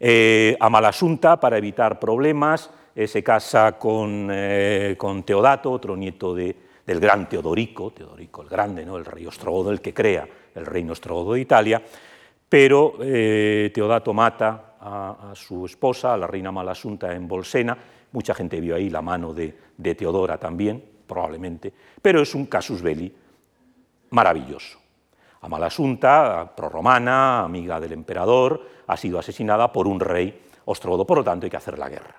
Eh, Amalasunta, para evitar problemas, eh, se casa eh, con, Teodato, otro nieto del gran Teodorico, Teodorico el Grande, ¿no? el rey ostrogodo, el que crea el reino ostrogodo de Italia, pero Teodato mata a, su esposa, a la reina Amalasunta en Bolsena, mucha gente vio ahí la mano de, de Teodora también, probablemente, pero es un casus belli maravilloso. Amalasunta, prorromana, amiga del emperador, ha sido asesinada por un rey ostrogodo, por lo tanto hay que hacer la guerra.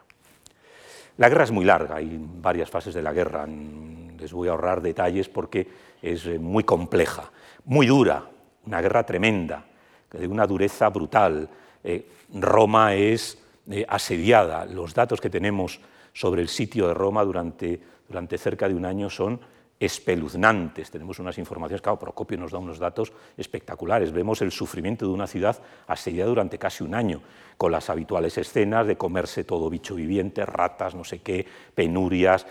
La guerra es muy larga, hay varias fases de la guerra, les voy a ahorrar detalles porque es eh, muy compleja, muy dura, una guerra tremenda, de una dureza brutal. Eh, Roma es eh, asediada, los datos que tenemos sobre el sitio de Roma durante, durante cerca de un año son espeluznantes. Tenemos unas informaciones, claro, Procopio nos da unos datos espectaculares. Vemos el sufrimiento de una ciudad asediada durante casi un año, con las habituales escenas de comerse todo bicho viviente, ratas, no sé qué, penurias.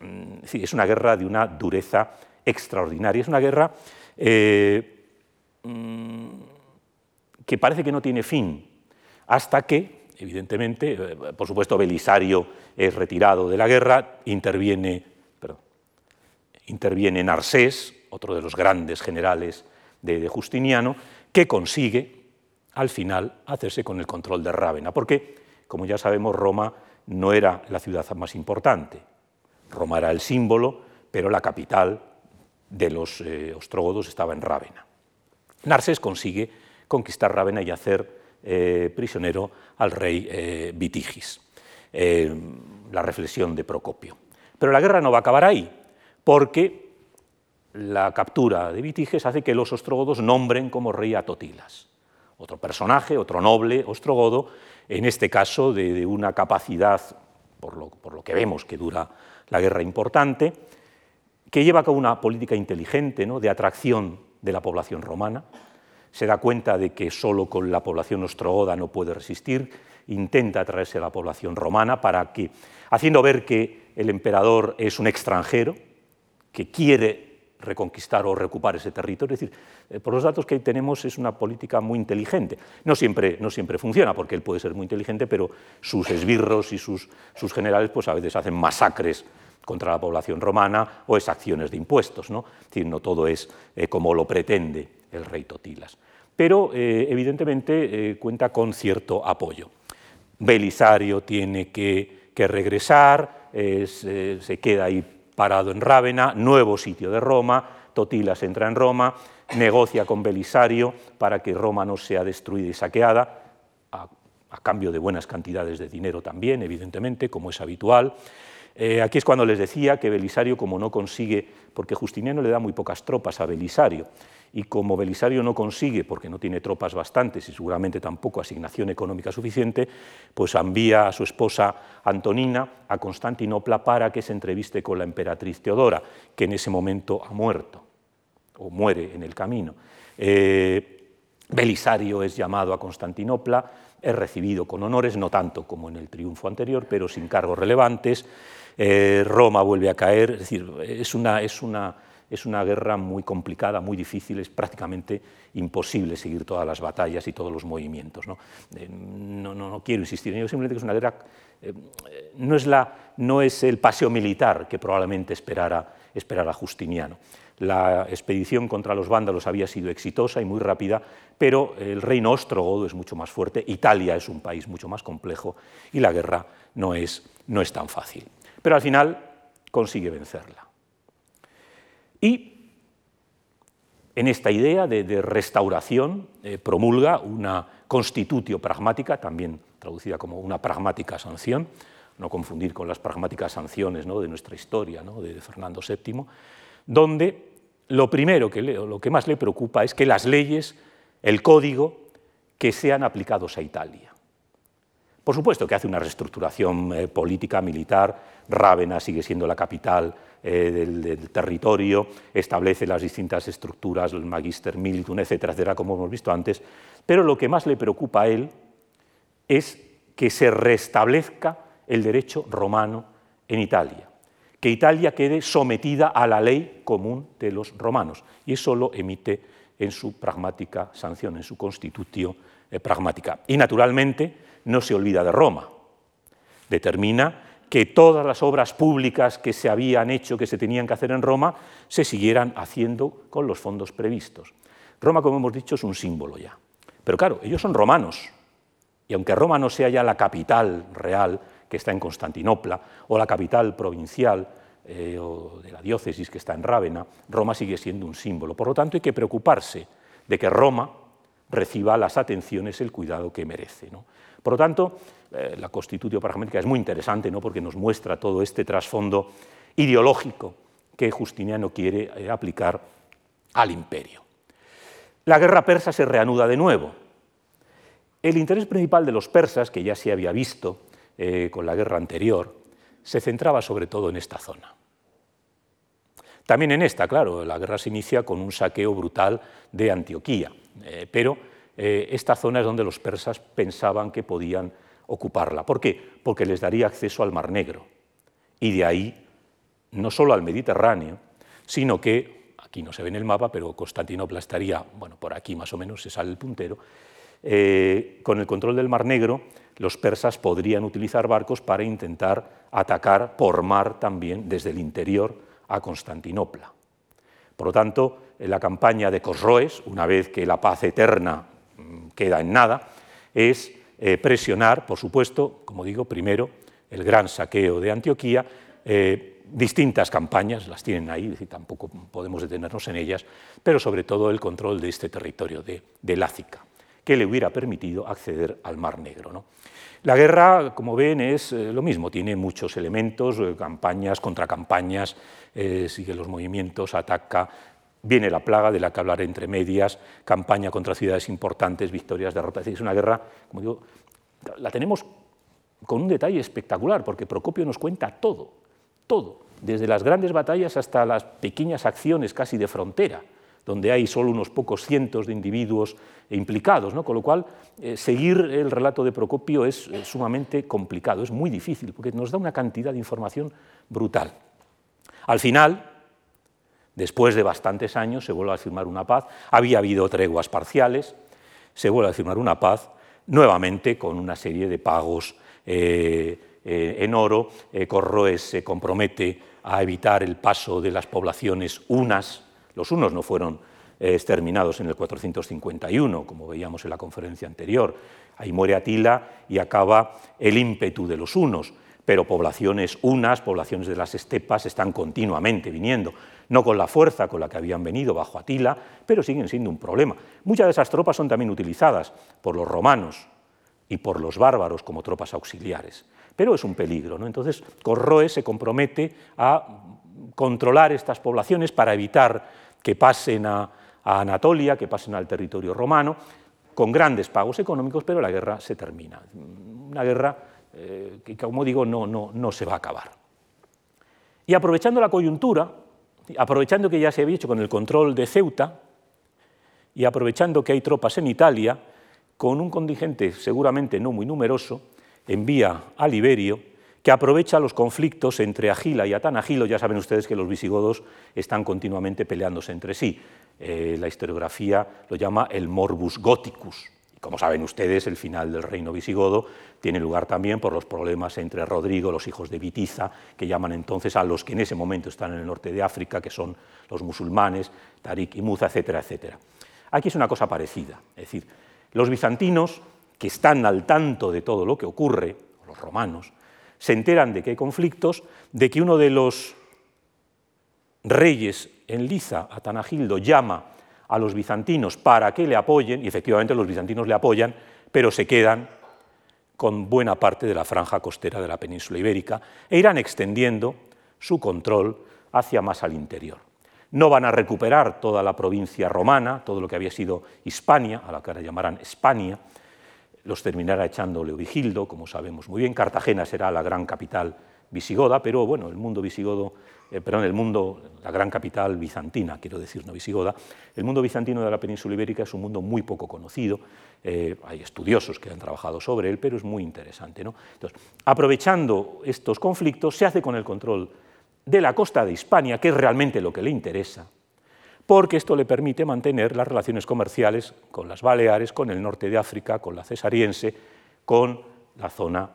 Mm, es una guerra de una dureza extraordinaria. Es una guerra eh, mm, que parece que no tiene fin, hasta que, evidentemente, eh, por supuesto, Belisario es retirado de la guerra, interviene interviene Narsés, otro de los grandes generales de, Justiniano, que consigue al final hacerse con el control de Rávena, porque, como ya sabemos, Roma no era la ciudad más importante. Roma era el símbolo, pero la capital de los eh, ostrógodos estaba en Rávena. Narsés consigue conquistar Rávena y hacer eh, prisionero al rey eh, Vitigis. la reflexión de Procopio. Pero la guerra no va a acabar ahí porque la captura de Vitiges hace que los ostrogodos nombren como rey a Totilas, otro personaje, otro noble ostrogodo, en este caso de, una capacidad, por lo, que vemos que dura la guerra importante, que lleva a cabo una política inteligente ¿no? de atracción de la población romana, se da cuenta de que solo con la población ostrogoda no puede resistir, intenta atraerse a la población romana para que, haciendo ver que el emperador es un extranjero, que quiere reconquistar o recuperar ese territorio. Es decir, eh, por los datos que tenemos es una política muy inteligente. No siempre, no siempre funciona, porque él puede ser muy inteligente, pero sus esbirros y sus, sus generales pues a veces hacen masacres contra la población romana o exacciones de impuestos. ¿no? Es decir, no todo es eh, como lo pretende el rey Totilas. Pero eh, evidentemente cuenta con cierto apoyo. Belisario tiene que, regresar, se queda ahí parado en Rávena, nuevo sitio de Roma, Totilas entra en Roma, negocia con Belisario para que Roma no sea destruida y saqueada, a, cambio de buenas cantidades de dinero también, evidentemente, como es habitual. Eh, aquí es cuando les decía que Belisario, como no consigue, porque Justiniano le da muy pocas tropas a Belisario, y como Belisario no consigue, porque no tiene tropas bastantes y seguramente tampoco asignación económica suficiente, pues envía a su esposa Antonina a Constantinopla para que se entreviste con la emperatriz Teodora, que en ese momento ha muerto o muere en el camino. Eh, Belisario es llamado a Constantinopla, es recibido con honores, no tanto como en el triunfo anterior, pero sin cargos relevantes. Eh, Roma vuelve a caer, es decir, es una, es, una, es una guerra muy complicada, muy difícil, es prácticamente imposible seguir todas las batallas y todos los movimientos. No, eh, no, no, quiero insistir en ello, simplemente que es una guerra, eh, no, es la, no es el paseo militar que probablemente esperara, esperara Justiniano. La expedición contra los vándalos había sido exitosa y muy rápida, pero el reino ostrogodo es mucho más fuerte, Italia es un país mucho más complejo y la guerra no es, no es tan fácil pero al final consigue vencerla. Y en esta idea de, restauración eh, promulga una constitutio pragmática, también traducida como una pragmática sanción, no confundir con las pragmáticas sanciones de nuestra historia, de Fernando VII, donde lo primero que lo que más le preocupa es que las leyes, el código, que sean aplicados a Italia. Por supuesto que hace una reestructuración eh, política, militar, Rávena sigue siendo la capital eh, del, territorio, establece las distintas estructuras, el Magister Militum, etcétera, como hemos visto antes, pero lo que más le preocupa a él es que se restablezca el derecho romano en Italia, que Italia quede sometida a la ley común de los romanos, y eso lo emite en su pragmática sanción, en su constitutio eh, pragmática. Y naturalmente no se olvida de Roma. Determina que todas las obras públicas que se habían hecho, que se tenían que hacer en Roma, se siguieran haciendo con los fondos previstos. Roma, como hemos dicho, es un símbolo ya. Pero claro, ellos son romanos. Y aunque Roma no sea ya la capital real, que está en Constantinopla, o la capital provincial eh, o de la diócesis que está en Rávena, Roma sigue siendo un símbolo. Por lo tanto, hay que preocuparse de que Roma reciba las atenciones, el cuidado que merece. Por lo tanto, eh, la Constitución Pragmática es muy interesante ¿no? porque nos muestra todo este trasfondo ideológico que Justiniano quiere eh, aplicar al imperio. La guerra persa se reanuda de nuevo. El interés principal de los persas, que ya se había visto eh, con la guerra anterior, se centraba sobre todo en esta zona. También en esta, claro, la guerra se inicia con un saqueo brutal de Antioquía, pero esta zona es donde los persas pensaban que podían ocuparla. ¿Por qué? Porque les daría acceso al Mar Negro y de ahí no solo al Mediterráneo, sino que, aquí no se ve en el mapa, pero Constantinopla estaría, bueno, por aquí más o menos se sale el puntero, eh, con el control del Mar Negro, los persas podrían utilizar barcos para intentar atacar por mar también desde el interior a Constantinopla. Por lo tanto, en la campaña de Cosroes, una vez que la paz eterna queda en nada, es eh, presionar, por supuesto, como digo, primero el gran saqueo de Antioquía, eh, distintas campañas, las tienen ahí, tampoco podemos detenernos en ellas, pero sobre todo el control de este territorio de, de Lácica, que le hubiera permitido acceder al Mar Negro. La guerra, como ven, es eh, lo mismo, tiene muchos elementos, campañas, contracampañas, sigue los movimientos, ataca, viene la plaga de la que hablaré entre medias, campaña contra ciudades importantes, victorias, derrotas. Es una guerra, como digo, la tenemos con un detalle espectacular, porque Procopio nos cuenta todo, todo, desde las grandes batallas hasta las pequeñas acciones casi de frontera, donde hay solo unos pocos cientos de individuos implicados, ¿no? con lo cual eh, seguir el relato de Procopio es sumamente complicado, es muy difícil, porque nos da una cantidad de información brutal. Al final, Después de bastantes años se vuelve a firmar una paz, había habido treguas parciales, se vuelve a firmar una paz, nuevamente con una serie de pagos eh, eh, en oro. Eh, Corroes se compromete a evitar el paso de las poblaciones unas. Los unos no fueron eh, exterminados en el 451, como veíamos en la conferencia anterior. Ahí muere Atila y acaba el ímpetu de los unos, pero poblaciones unas, poblaciones de las estepas, están continuamente viniendo, no con la fuerza con la que habían venido bajo Atila, pero siguen siendo un problema. Muchas de esas tropas son también utilizadas por los romanos y por los bárbaros como tropas auxiliares, pero es un peligro. ¿no? Entonces, Corroe se compromete a controlar estas poblaciones para evitar que pasen a, Anatolia, que pasen al territorio romano, con grandes pagos económicos, pero la guerra se termina. Una guerra eh, que, como digo, no, no, no se va a acabar. Y aprovechando la coyuntura, aprovechando que ya se había hecho con el control de Ceuta, y aprovechando que hay tropas en Italia, con un contingente seguramente no muy numeroso, envía a Liberio, que aprovecha los conflictos entre Agila y Atanagilo. Ya saben ustedes que los visigodos están continuamente peleándose entre sí. Eh, la historiografía lo llama el morbus goticus. Como saben ustedes, el final del reino visigodo tiene lugar también por los problemas entre Rodrigo, los hijos de Vitiza, que llaman entonces a los que en ese momento están en el norte de África, que son los musulmanes, Tarik y Muza, etcétera, etcétera. Aquí es una cosa parecida. Es decir, los bizantinos, que están al tanto de todo lo que ocurre, los romanos, se enteran de que hay conflictos, de que uno de los reyes en Liza, Atanagildo, llama a los bizantinos para que le apoyen, y efectivamente los bizantinos le apoyan, pero se quedan con buena parte de la franja costera de la península ibérica e irán extendiendo su control hacia más al interior. No van a recuperar toda la provincia romana, todo lo que había sido Hispania, a la que ahora llamarán España, los terminará echando Leovigildo, como sabemos muy bien. Cartagena será la gran capital visigoda, pero bueno, el mundo visigodo, eh, perdón, el mundo, la gran capital bizantina, quiero decir, no visigoda, el mundo bizantino de la península ibérica es un mundo muy poco conocido, eh, hay estudiosos que han trabajado sobre él, pero es muy interesante. ¿no? Entonces, aprovechando estos conflictos, se hace con el control de la costa de Hispania, que es realmente lo que le interesa, porque esto le permite mantener las relaciones comerciales con las Baleares, con el norte de África, con la cesariense, con la zona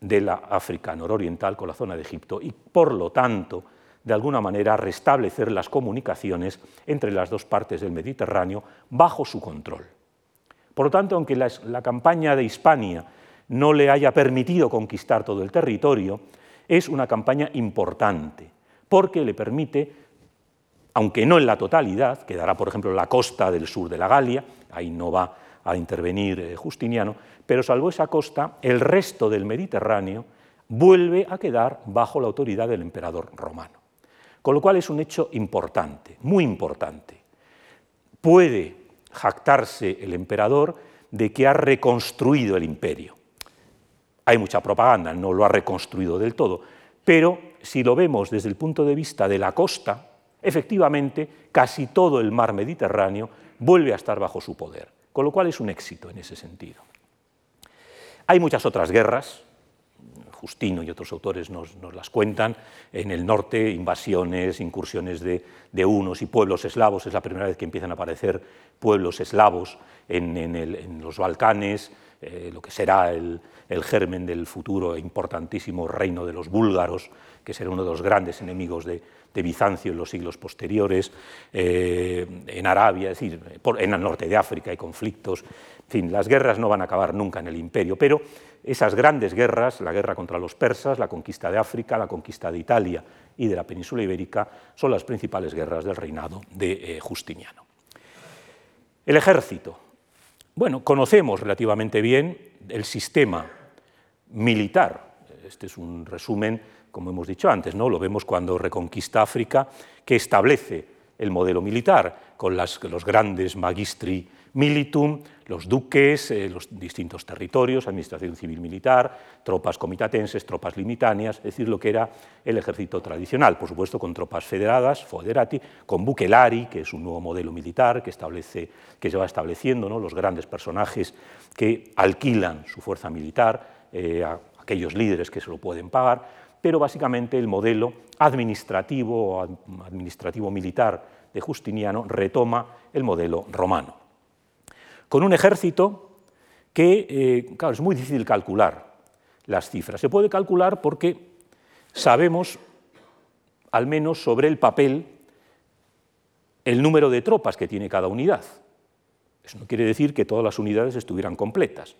de la África nororiental, con la zona de Egipto, y por lo tanto, de alguna manera, restablecer las comunicaciones entre las dos partes del Mediterráneo bajo su control. Por lo tanto, aunque la, campaña de Hispania no le haya permitido conquistar todo el territorio, es una campaña importante, porque le permite aunque no en la totalidad, quedará por ejemplo la costa del sur de la Galia, ahí no va a intervenir eh, Justiniano, pero salvo esa costa, el resto del Mediterráneo vuelve a quedar bajo la autoridad del emperador romano. Con lo cual es un hecho importante, muy importante. Puede jactarse el emperador de que ha reconstruido el imperio. Hay mucha propaganda, no lo ha reconstruido del todo, pero si lo vemos desde el punto de vista de la costa, Efectivamente, casi todo el mar Mediterráneo vuelve a estar bajo su poder, con lo cual es un éxito en ese sentido. Hay muchas otras guerras, Justino y otros autores nos, las cuentan, en el norte invasiones, incursiones de, unos y pueblos eslavos, es la primera vez que empiezan a aparecer pueblos eslavos en, los Balcanes, eh, lo que será el, el, germen del futuro e importantísimo reino de los búlgaros, que será uno de los grandes enemigos de, de Bizancio en los siglos posteriores, eh, en Arabia, en el norte de África hay conflictos. En fin, las guerras no van a acabar nunca en el imperio, pero esas grandes guerras, la guerra contra los persas, la conquista de África, la conquista de Italia y de la península ibérica, son las principales guerras del reinado de eh, Justiniano. El ejército. Bueno, conocemos relativamente bien el sistema militar. Este es un resumen como hemos dicho antes, lo vemos cuando reconquista África, que establece el modelo militar, con los grandes magistri militum, los duques, eh, los distintos territorios, administración civil militar, tropas comitatenses, tropas limitáneas, es decir, lo que era el ejército tradicional, por supuesto con tropas federadas, foderati, con bukelari, que es un nuevo modelo militar que, se va estableciendo, los grandes personajes que alquilan su fuerza militar eh, a aquellos líderes que se lo pueden pagar, pero básicamente el modelo administrativo o administrativo militar de Justiniano retoma el modelo romano. Con un ejército que, eh, claro, es muy difícil calcular las cifras. Se puede calcular porque sabemos al menos sobre el papel, el número de tropas que tiene cada unidad. Eso no quiere decir que todas las unidades estuvieran completas,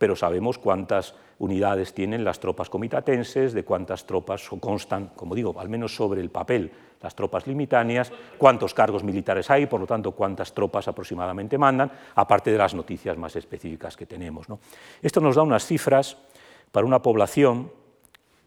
pero sabemos cuántas unidades tienen las tropas comitatenses, de cuántas tropas constan, como digo, al menos sobre el papel, las tropas limitáneas, cuántos cargos militares hay, por lo tanto, cuántas tropas aproximadamente mandan, aparte de las noticias más específicas que tenemos. Esto nos da unas cifras para una población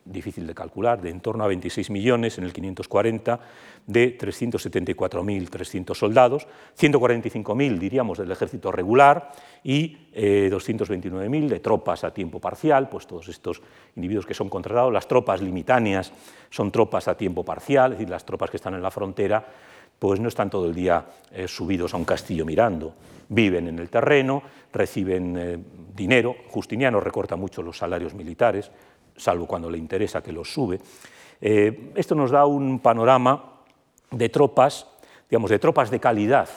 difícil de calcular, de en torno a 26 millones en el 540, de 374.300 soldados, 145.000 diríamos del ejército regular y 229.000 eh, de tropas a tiempo parcial, pues todos estos individuos que son contratados, las tropas limitáneas son tropas a tiempo parcial, es decir, las tropas que están en la frontera, pues no están todo el día eh, subidos a un castillo mirando, viven en el terreno, reciben eh, dinero, Justiniano recorta mucho los salarios militares, salvo cuando le interesa que los sube. Eh, esto nos da un panorama de tropas, digamos, de tropas de calidad,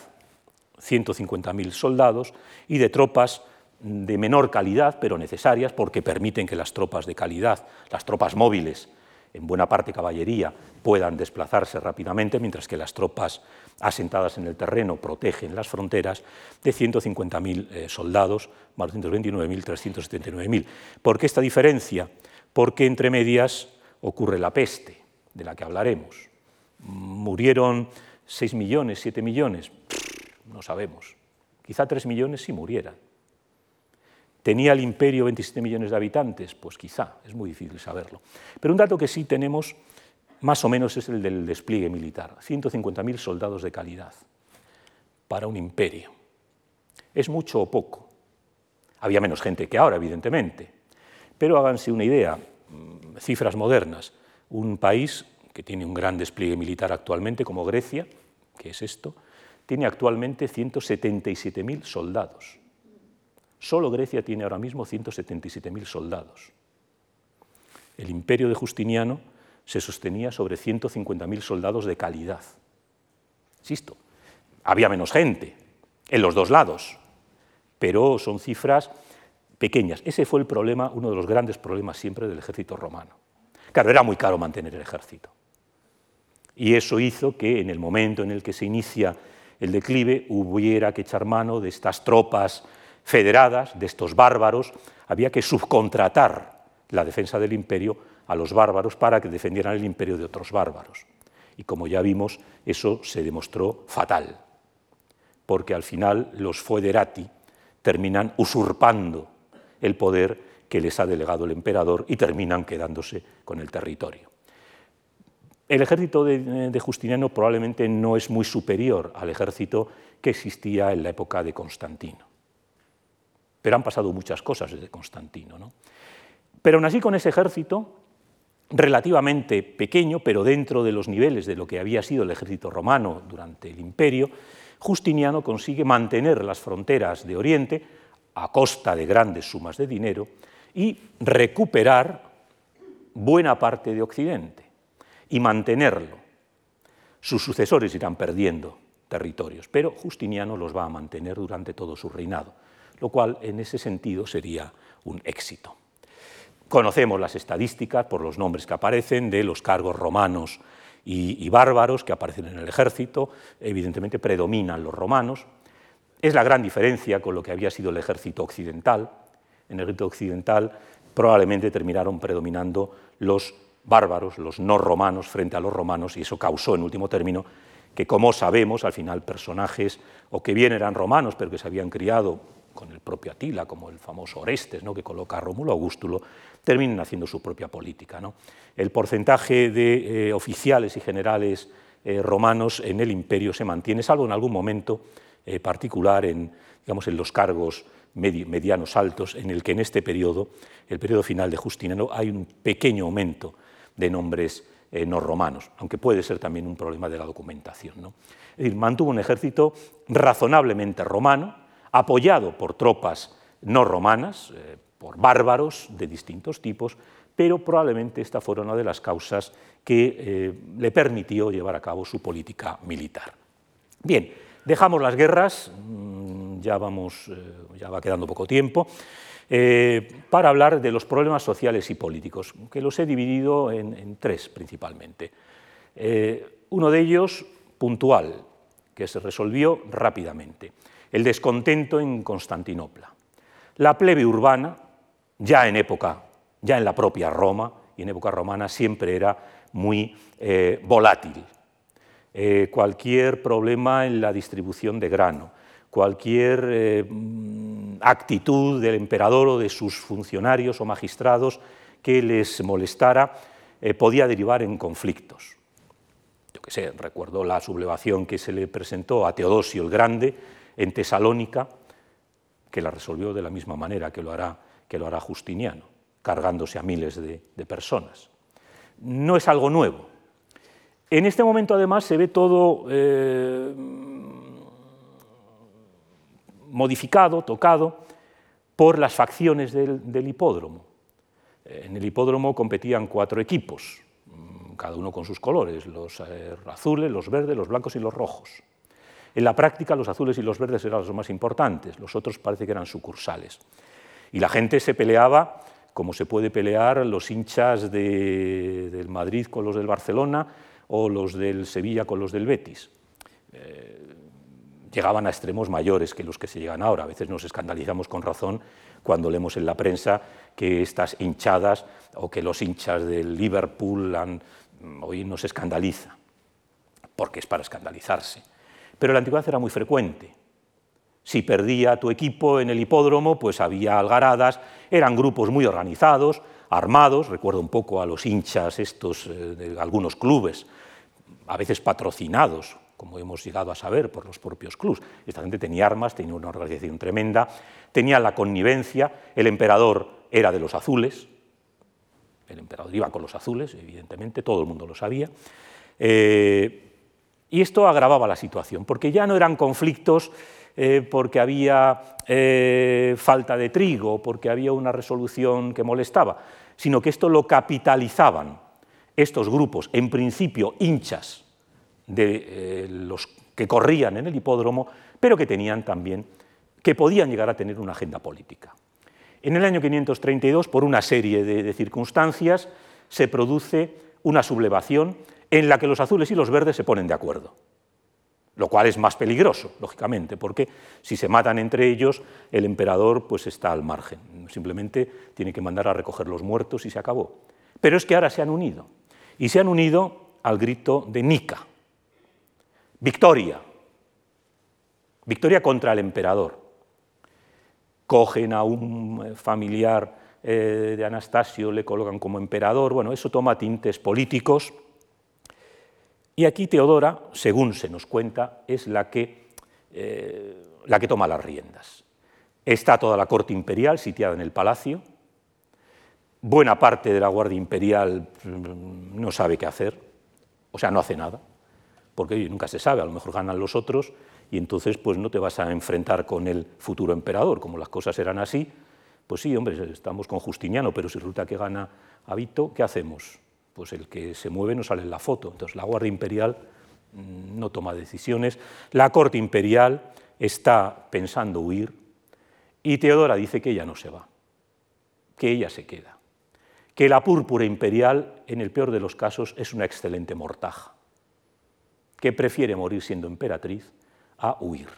150.000 soldados, y de tropas de menor calidad, pero necesarias, porque permiten que las tropas de calidad, las tropas móviles, en buena parte caballería, puedan desplazarse rápidamente, mientras que las tropas asentadas en el terreno protegen las fronteras, de 150.000 eh, soldados, más 229.000, 379.000. ¿Por qué esta diferencia? Porque entre medias ocurre la peste, de la que hablaremos. ¿Murieron 6 millones, 7 millones? No sabemos. Quizá 3 millones sí murieran. ¿Tenía el imperio 27 millones de habitantes? Pues quizá, es muy difícil saberlo. Pero un dato que sí tenemos más o menos es el del despliegue militar. 150.000 soldados de calidad para un imperio. ¿Es mucho o poco? Había menos gente que ahora, evidentemente, pero háganse una idea, mm, cifras modernas, un país que tiene un gran despliegue militar actualmente, como Grecia, que es esto, tiene actualmente 177.000 soldados. Solo Grecia tiene ahora mismo 177.000 soldados. El imperio de Justiniano se sostenía sobre 150.000 soldados de calidad. Insisto, había menos gente en los dos lados, pero son cifras pequeñas. Ese fue el problema, uno de los grandes problemas siempre del ejército romano. Claro, era muy caro mantener el ejército. Y eso hizo que en el momento en el que se inicia el declive hubiera que echar mano de estas tropas federadas, de estos bárbaros, había que subcontratar la defensa del imperio a los bárbaros para que defendieran el imperio de otros bárbaros. Y como ya vimos, eso se demostró fatal, porque al final los foederati terminan usurpando el poder que les ha delegado el emperador y terminan quedándose con el territorio. El ejército de, Justiniano probablemente no es muy superior al ejército que existía en la época de Constantino. Pero han pasado muchas cosas desde Constantino. ¿no? Pero aún así con ese ejército, relativamente pequeño, pero dentro de los niveles de lo que había sido el ejército romano durante el imperio, Justiniano consigue mantener las fronteras de Oriente a costa de grandes sumas de dinero y recuperar buena parte de Occidente y mantenerlo. Sus sucesores irán perdiendo territorios, pero Justiniano los va a mantener durante todo su reinado, lo cual en ese sentido sería un éxito. Conocemos las estadísticas por los nombres que aparecen de los cargos romanos y, bárbaros que aparecen en el ejército, evidentemente predominan los romanos, es la gran diferencia con lo que había sido el ejército occidental. En el ejército occidental probablemente terminaron predominando los bárbaros, los no romanos frente a los romanos, y eso causó, en último término, que, como sabemos, al final personajes o que bien eran romanos, pero que se habían criado con el propio Atila, como el famoso Orestes, ¿no? que coloca a Rómulo Augustulo, terminen haciendo su propia política. El porcentaje de eh, oficiales y generales eh, romanos en el imperio se mantiene, salvo en algún momento eh, particular en, digamos, en los cargos medianos altos, en el que en este periodo, el periodo final de Justiniano, hay un pequeño aumento de nombres eh, no romanos, aunque puede ser también un problema de la documentación. Es decir, mantuvo un ejército razonablemente romano, apoyado por tropas no romanas, eh, por bárbaros de distintos tipos, pero probablemente esta fuera una de las causas que le permitió llevar a cabo su política militar. Bien, Dejamos las guerras, mm, ya, vamos, eh, ya va quedando poco tiempo, eh, para hablar de los problemas sociales y políticos, que los he dividido en, tres principalmente. uno de ellos puntual, que se resolvió rápidamente, el descontento en Constantinopla. La plebe urbana, ya en época, ya en la propia Roma y en época romana, siempre era muy eh, volátil. Eh, cualquier problema en la distribución de grano, cualquier eh, actitud del emperador o de sus funcionarios o magistrados que les molestara podía derivar en conflictos. Yo que sé, recuerdo la sublevación que se le presentó a Teodosio el Grande en Tesalónica, que la resolvió de la misma manera que lo hará, que lo hará Justiniano, cargándose a miles de, personas. No es algo nuevo. En este momento, además, se ve todo eh, modificado, tocado, por las facciones del hipódromo. En el hipódromo competían cuatro equipos, cada uno con sus colores, los eh, azules, los verdes, los blancos y los rojos. En la práctica los azules y los verdes eran los más importantes, los otros parece que eran sucursales. Y la gente se peleaba como se puede pelear los hinchas del Madrid con los del Barcelona o los del Sevilla con los del Betis. Eh, llegaban a extremos mayores que los que se llegan ahora. A veces nos escandalizamos con razón cuando leemos en la prensa que estas hinchadas o que los hinchas del Liverpool han, hoy nos escandaliza, porque es para escandalizarse. Pero la antigüedad era muy frecuente. Si perdía tu equipo en el hipódromo, pues había algaradas, eran grupos muy organizados, armados, recuerdo un poco a los hinchas estos eh, de algunos clubes, a veces patrocinados, como hemos llegado a saber por los propios clubes. Esta gente tenía armas, tenía una organización tremenda, tenía la connivencia, el emperador era de los azules, el emperador iba con los azules, evidentemente, todo el mundo lo sabía. Eh, y esto agravaba la situación, porque ya no eran conflictos eh, porque había eh, falta de trigo, porque había una resolución que molestaba, sino que esto lo capitalizaban estos grupos, en principio hinchas de eh, los que corrían en el hipódromo, pero que tenían también, que podían llegar a tener una agenda política. En el año 532, por una serie de circunstancias, se produce una sublevación en la que los azules y los verdes se ponen de acuerdo, lo cual es más peligroso, lógicamente, porque si se matan entre ellos, el emperador pues está al margen, simplemente tiene que mandar a recoger los muertos y se acabó. Pero es que ahora se han unido, y se han unido al grito de Nica, victoria, victoria contra el emperador. Cogen a un familiar eh, de Anastasio, le colocan como emperador, bueno, eso toma tintes políticos, y aquí Teodora, según se nos cuenta, es la que, eh, la que toma las riendas. Está toda la corte imperial sitiada en el palacio. Buena parte de la Guardia Imperial mm, no sabe qué hacer, o sea, no hace nada, porque nunca se sabe, a lo mejor ganan los otros y entonces pues no te vas a enfrentar con el futuro emperador, como las cosas eran así, pues sí, hombre, estamos con Justiniano, pero si resulta que gana Avito, ¿qué hacemos? pues el que se mueve no sale en la foto. Entonces la Guardia Imperial mm, no toma decisiones, la Corte Imperial está pensando huir y Teodora dice que ella no se va, que ella se queda, que la púrpura imperial, en el peor de los casos, es una excelente mortaja, que prefiere morir siendo emperatriz a huir.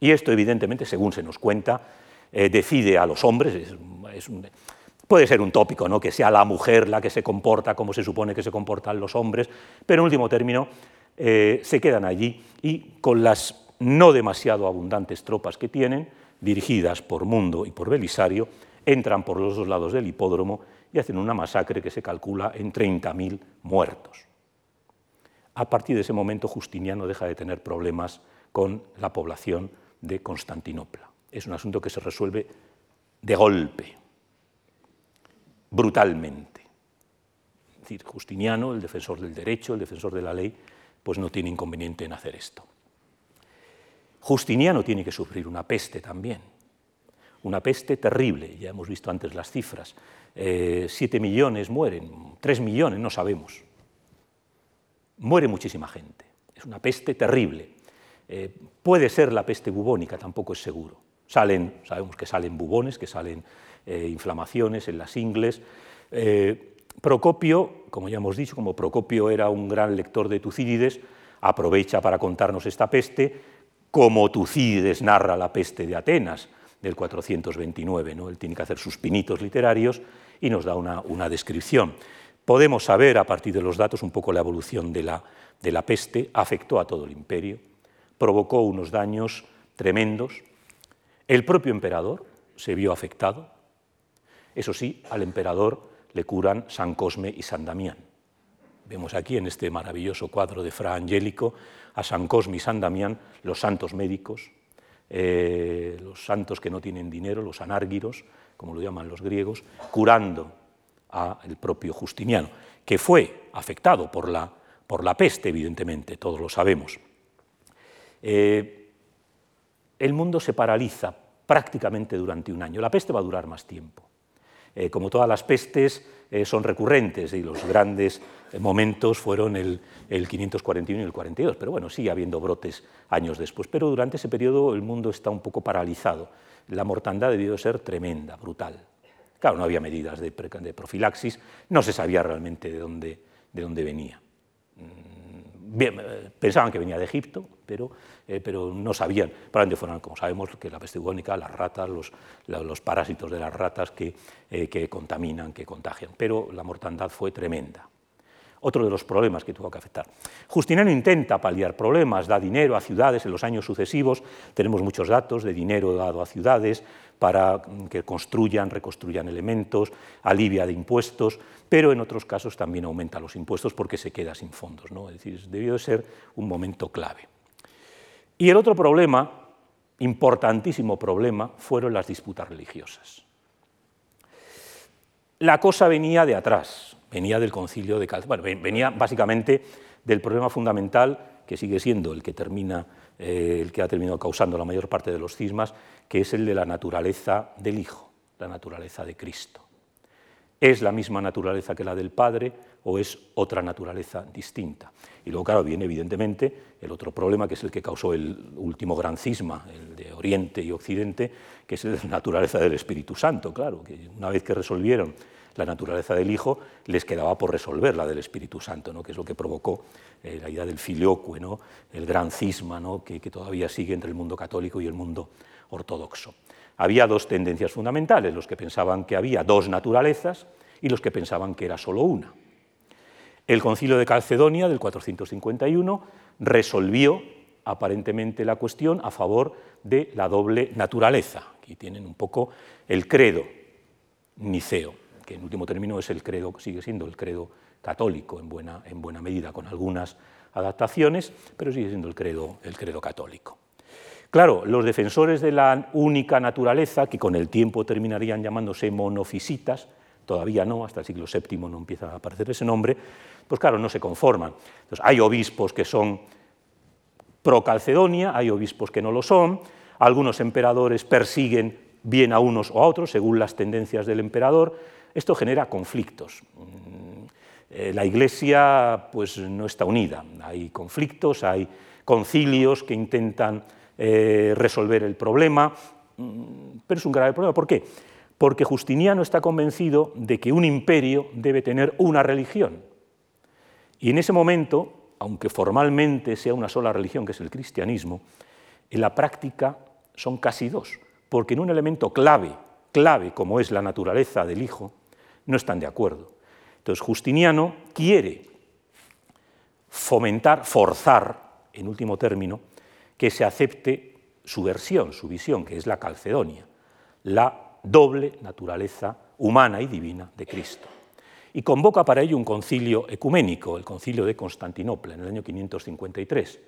Y esto, evidentemente, según se nos cuenta, eh, decide a los hombres, Puede ser un tópico, ¿no? que sea la mujer la que se comporta como se supone que se comportan los hombres, pero en último término eh, se quedan allí y con las no demasiado abundantes tropas que tienen, dirigidas por Mundo y por Belisario, entran por los dos lados del hipódromo y hacen una masacre que se calcula en 30.000 muertos. A partir de ese momento Justiniano deja de tener problemas con la población de Constantinopla. Es un asunto que se resuelve de golpe brutalmente. Es decir, Justiniano, el defensor del derecho, el defensor de la ley, pues no tiene inconveniente en hacer esto. Justiniano tiene que sufrir una peste también, una peste terrible, ya hemos visto antes las cifras. Eh, siete millones mueren, tres millones, no sabemos. Muere muchísima gente, es una peste terrible. Eh, puede ser la peste bubónica, tampoco es seguro. Salen, sabemos que salen bubones, que salen eh, inflamaciones en las ingles, eh, Procopio, como ya hemos dicho, como Procopio era un gran lector de Tucídides, aprovecha para contarnos esta peste, como Tucídides narra la peste de Atenas del 429. ¿no? Él tiene que hacer sus pinitos literarios y nos da una, descripción. Podemos saber, a partir de los datos, un poco la evolución de la, de la peste, afectó a todo el imperio, provocó unos daños tremendos. El propio emperador se vio afectado. Eso sí, al emperador le curan San Cosme y San Damián. Vemos aquí en este maravilloso cuadro de Fra Angélico a San Cosme y San Damián, los santos médicos, eh, los santos que no tienen dinero, los anárguiros, como lo llaman los griegos, curando al propio Justiniano, que fue afectado por la, por la peste, evidentemente, todos lo sabemos. Eh, el mundo se paraliza prácticamente durante un año. La peste va a durar más tiempo. Eh, como todas las pestes, eh, son recurrentes y los grandes momentos fueron el, 541 y el 42, pero bueno, sigue habiendo brotes años después. Pero durante ese periodo el mundo está un poco paralizado. La mortandad debió ser tremenda, brutal. Claro, no había medidas de, profilaxis, no se sabía realmente de dónde, de dónde venía. Mm, eh, pensaban que venía de Egipto, pero, eh, pero no sabían. Probablemente fueron, como sabemos, que la peste bubónica, las ratas, los, parásitos de las ratas que, eh, que contaminan, que contagian. Pero la mortandad fue tremenda otro de los problemas que tuvo que afectar. Justiniano intenta paliar problemas, da dinero a ciudades en los años sucesivos, tenemos muchos datos de dinero dado a ciudades para que construyan, reconstruyan elementos, alivia de impuestos, pero en otros casos también aumenta los impuestos porque se queda sin fondos. Es decir, debió de ser un momento clave. Y el otro problema, importantísimo problema, fueron las disputas religiosas. La cosa venía de atrás, venía del concilio de Calcedonia, bueno, venía básicamente del problema fundamental que sigue siendo el que, termina, eh, el que ha terminado causando la mayor parte de los cismas, que es el de la naturaleza del Hijo, la naturaleza de Cristo. ¿Es la misma naturaleza que la del Padre o es otra naturaleza distinta? Y luego, claro, viene evidentemente el otro problema, que es el que causó el último gran cisma, el de Oriente y Occidente, que es la naturaleza del Espíritu Santo, claro, que una vez que resolvieron la naturaleza del Hijo, les quedaba por resolver la del Espíritu Santo, ¿no? que es lo que provocó eh, la idea del filioque, el gran cisma ¿no? que, todavía sigue entre el mundo católico y el mundo ortodoxo. Había dos tendencias fundamentales, los que pensaban que había dos naturalezas y los que pensaban que era solo una. El concilio de Calcedonia del 451 resolvió aparentemente la cuestión a favor de la doble naturaleza. Aquí tienen un poco el credo niceo que en último término es el credo, sigue siendo el credo católico en buena, en buena medida, con algunas adaptaciones, pero sigue siendo el credo, el credo católico. Claro, los defensores de la única naturaleza, que con el tiempo terminarían llamándose monofisitas, todavía no, hasta el siglo VII no empieza a aparecer ese nombre, pues claro, no se conforman. Entonces, hay obispos que son pro Calcedonia, hay obispos que no lo son, algunos emperadores persiguen bien a unos o a otros según las tendencias del emperador, esto genera conflictos. Mm, eh, la Iglesia pues, no está unida, hay conflictos, hay concilios que intentan eh, resolver el problema, mm, pero es un grave problema. ¿Por qué? Porque Justiniano está convencido de que un imperio debe tener una religión. Y en ese momento, aunque formalmente sea una sola religión, que es el cristianismo, en la práctica son casi dos, porque en un elemento clave clave como es la naturaleza del Hijo, no están de acuerdo. Entonces Justiniano quiere fomentar, forzar, en último término, que se acepte su versión, su visión, que es la Calcedonia, la doble naturaleza humana y divina de Cristo. Y convoca para ello un concilio ecuménico, el concilio de Constantinopla, en el año 553.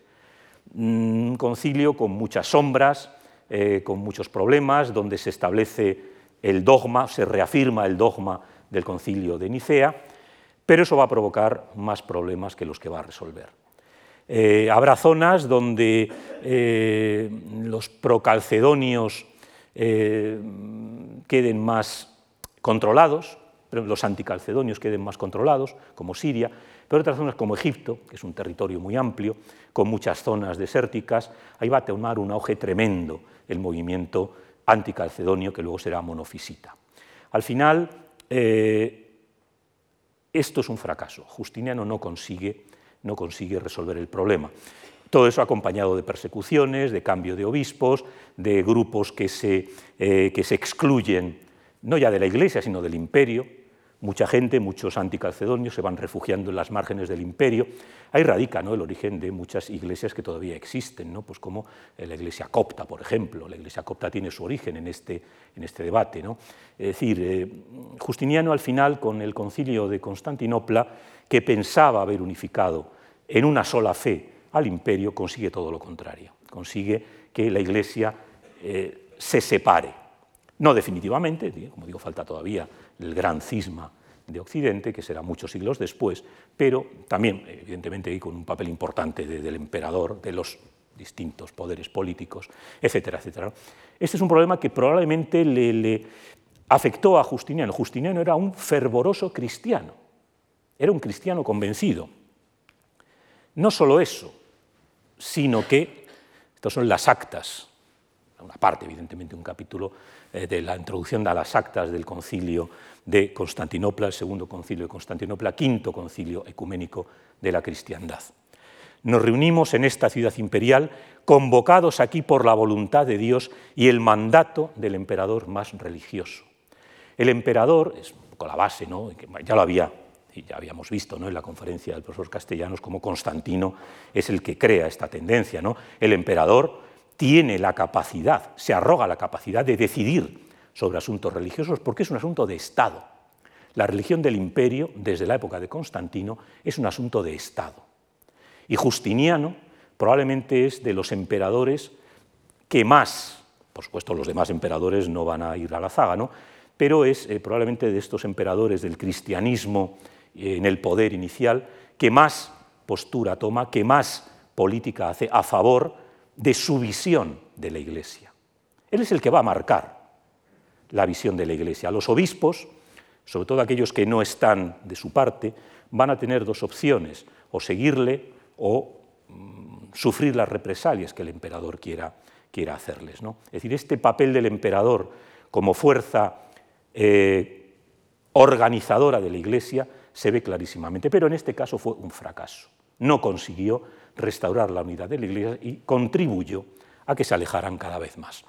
Un concilio con muchas sombras, eh, con muchos problemas, donde se establece el dogma, se reafirma el dogma del concilio de Nicea, pero eso va a provocar más problemas que los que va a resolver. Eh, habrá zonas donde eh, los procalcedonios eh, queden más controlados, los anticalcedonios queden más controlados, como Siria, pero otras zonas como Egipto, que es un territorio muy amplio, con muchas zonas desérticas, ahí va a tomar un auge tremendo el movimiento anticalcedonio, que luego será monofisita. Al final, eh, Esto es un fracaso. Justiniano no consigue, no consigue resolver el problema. Todo eso acompañado de persecuciones, de cambio de obispos, de grupos que se, eh, que se excluyen no ya de la Iglesia, sino del imperio. Mucha gente, muchos anticalcedonios se van refugiando en las márgenes del imperio. Ahí radica ¿no? el origen de muchas iglesias que todavía existen, ¿no? pues como la iglesia copta, por ejemplo. La iglesia copta tiene su origen en este, en este debate. ¿no? Es decir, eh, Justiniano al final, con el concilio de Constantinopla, que pensaba haber unificado en una sola fe al imperio, consigue todo lo contrario. Consigue que la iglesia eh, se separe. No definitivamente, como digo, falta todavía el gran cisma de Occidente, que será muchos siglos después, pero también, evidentemente, con un papel importante del emperador, de los distintos poderes políticos, etcétera, etcétera. Este es un problema que probablemente le, afectó a Justiniano. Justiniano era un fervoroso cristiano, era un cristiano convencido. No solo eso, sino que, estas son las actas, una parte, evidentemente, un capítulo eh, de la introducción a las actas del concilio de Constantinopla, el segundo concilio de Constantinopla, quinto concilio ecuménico de la cristiandad. Nos reunimos en esta ciudad imperial, convocados aquí por la voluntad de Dios y el mandato del emperador más religioso. El emperador, es un la base, ¿no? ya lo había y ya habíamos visto ¿no? en la conferencia del profesor Castellanos cómo Constantino es el que crea esta tendencia. ¿no? El emperador tiene la capacidad, se arroga la capacidad de decidir sobre asuntos religiosos porque es un asunto de Estado. La religión del imperio, desde la época de Constantino, es un asunto de Estado. Y Justiniano probablemente es de los emperadores que más, por supuesto los demás emperadores no van a ir a la zaga, ¿no? pero es eh, probablemente de estos emperadores del cristianismo en el poder inicial que más postura toma, que más política hace a favor de su visión de la Iglesia. Él es el que va a marcar la visión de la Iglesia. Los obispos, sobre todo aquellos que no están de su parte, van a tener dos opciones, o seguirle o mm, sufrir las represalias que el emperador quiera, quiera hacerles. ¿no? Es decir, este papel del emperador como fuerza eh, organizadora de la Iglesia se ve clarísimamente, pero en este caso fue un fracaso. No consiguió restaurar la unidad de la Iglesia y contribuyó a que se alejaran cada vez más.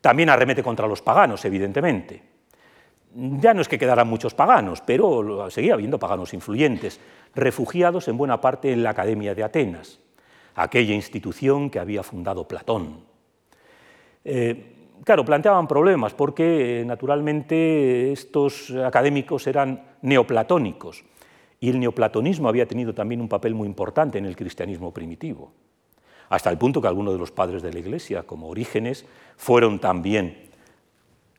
También arremete contra los paganos, evidentemente. Ya no es que quedaran muchos paganos, pero seguía habiendo paganos influyentes, refugiados en buena parte en la Academia de Atenas, aquella institución que había fundado Platón. Eh, claro, planteaban problemas porque, naturalmente, estos académicos eran neoplatónicos y el neoplatonismo había tenido también un papel muy importante en el cristianismo primitivo, hasta el punto que algunos de los padres de la Iglesia, como Orígenes, fueron también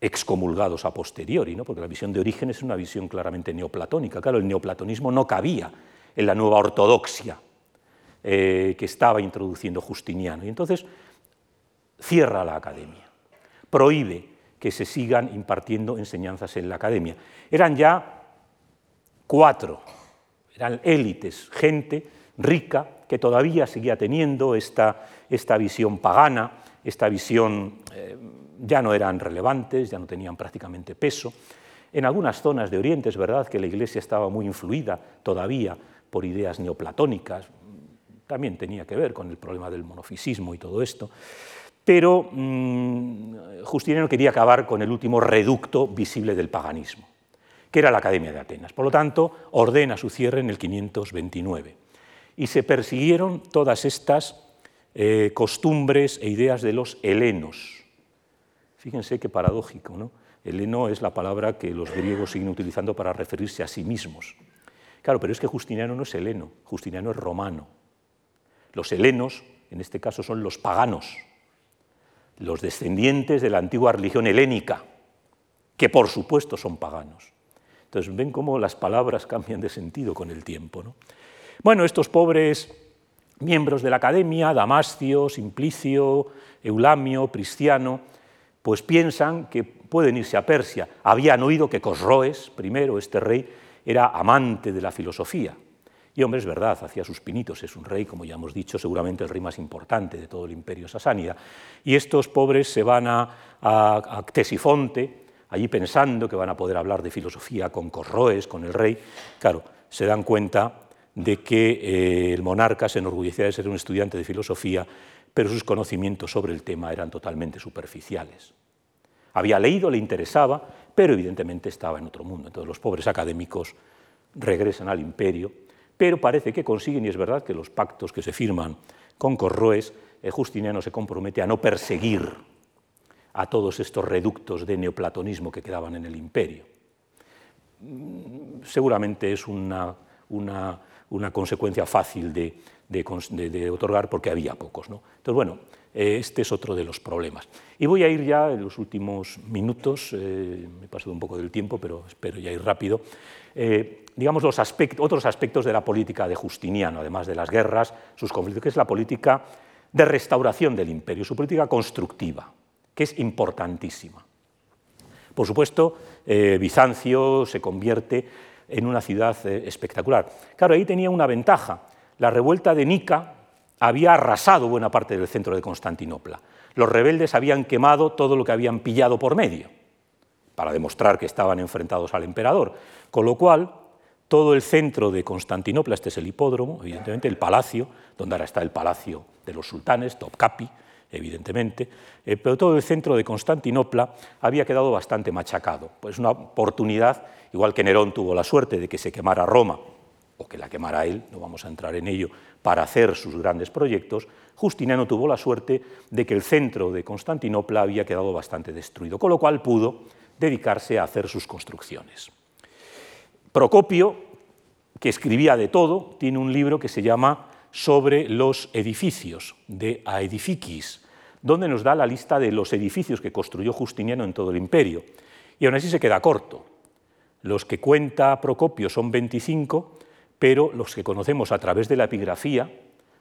excomulgados a posteriori, ¿no? porque la visión de Orígenes es una visión claramente neoplatónica. Claro, el neoplatonismo no cabía en la nueva ortodoxia eh, que estaba introduciendo Justiniano. Y entonces cierra la academia, prohíbe que se sigan impartiendo enseñanzas en la academia. Eran ya cuatro eran élites, gente rica que todavía seguía teniendo esta, esta visión pagana, esta visión eh, ya no eran relevantes, ya no tenían prácticamente peso. En algunas zonas de Oriente es verdad que la Iglesia estaba muy influida todavía por ideas neoplatónicas, también tenía que ver con el problema del monofisismo y todo esto, pero mmm, Justiniano quería acabar con el último reducto visible del paganismo que era la Academia de Atenas. Por lo tanto, ordena su cierre en el 529. Y se persiguieron todas estas eh, costumbres e ideas de los helenos. Fíjense qué paradójico, ¿no? Heleno es la palabra que los griegos siguen utilizando para referirse a sí mismos. Claro, pero es que Justiniano no es heleno, Justiniano es romano. Los helenos, en este caso, son los paganos, los descendientes de la antigua religión helénica, que por supuesto son paganos. Entonces ven cómo las palabras cambian de sentido con el tiempo. Bueno, estos pobres miembros de la academia, Damascio, Simplicio, Eulamio, Prisciano, pues piensan que pueden irse a Persia. Habían oído que Cosroes, primero, este rey, era amante de la filosofía. Y hombre, es verdad, hacía sus pinitos, es un rey, como ya hemos dicho, seguramente el rey más importante de todo el imperio sasánida. Y estos pobres se van a, a, Ctesifonte, allí pensando que van a poder hablar de filosofía con Corroes, con el rey. Claro, se dan cuenta de que eh, el monarca se enorgullecía de ser un estudiante de filosofía, pero sus conocimientos sobre el tema eran totalmente superficiales. Había leído, le interesaba, pero evidentemente estaba en otro mundo. Entonces los pobres académicos regresan al imperio, pero parece que consiguen, y es verdad que los pactos que se firman con Corroes, eh, Justiniano se compromete a no perseguir a todos estos reductos de neoplatonismo que quedaban en el imperio. Mm, seguramente es una, consecuencia fácil de, otorgar porque había pocos. ¿no? Entonces, bueno, eh, este es otro de los problemas. Y voy a ir ya en los últimos minutos, eh, me he pasado un poco del tiempo, pero espero ya ir rápido, eh, digamos los otros aspectos de la política de Justiniano, además de las guerras, sus conflictos, que es la política de restauración del imperio, su política constructiva, que es importantísima. Por supuesto, Bizancio se convierte en una ciudad espectacular. Claro, ahí tenía una ventaja. La revuelta de Nica, había arrasado buena parte del centro de Constantinopla. Los rebeldes habían quemado todo lo que habían pillado por medio, para demostrar que estaban enfrentados al emperador. Con lo cual, todo el centro de Constantinopla, este es el hipódromo, evidentemente, el palacio, donde ahora está el palacio de los sultanes, Topkapi, evidentemente, eh, pero todo el centro de Constantinopla había quedado bastante machacado. Pues una oportunidad, igual que Nerón tuvo la suerte de que se quemara Roma, o que la quemara él, no vamos a entrar en ello, para hacer sus grandes proyectos, Justiniano tuvo la suerte de que el centro de Constantinopla había quedado bastante destruido, con lo cual pudo dedicarse a hacer sus construcciones. Procopio, que escribía de todo, tiene un libro que se llama Sobre los edificios, de Aedificis, donde nos da la lista de los edificios que construyó Justiniano en todo el imperio. Y aún así se queda corto. Los que cuenta Procopio son 25 pero los que conocemos a través de la epigrafía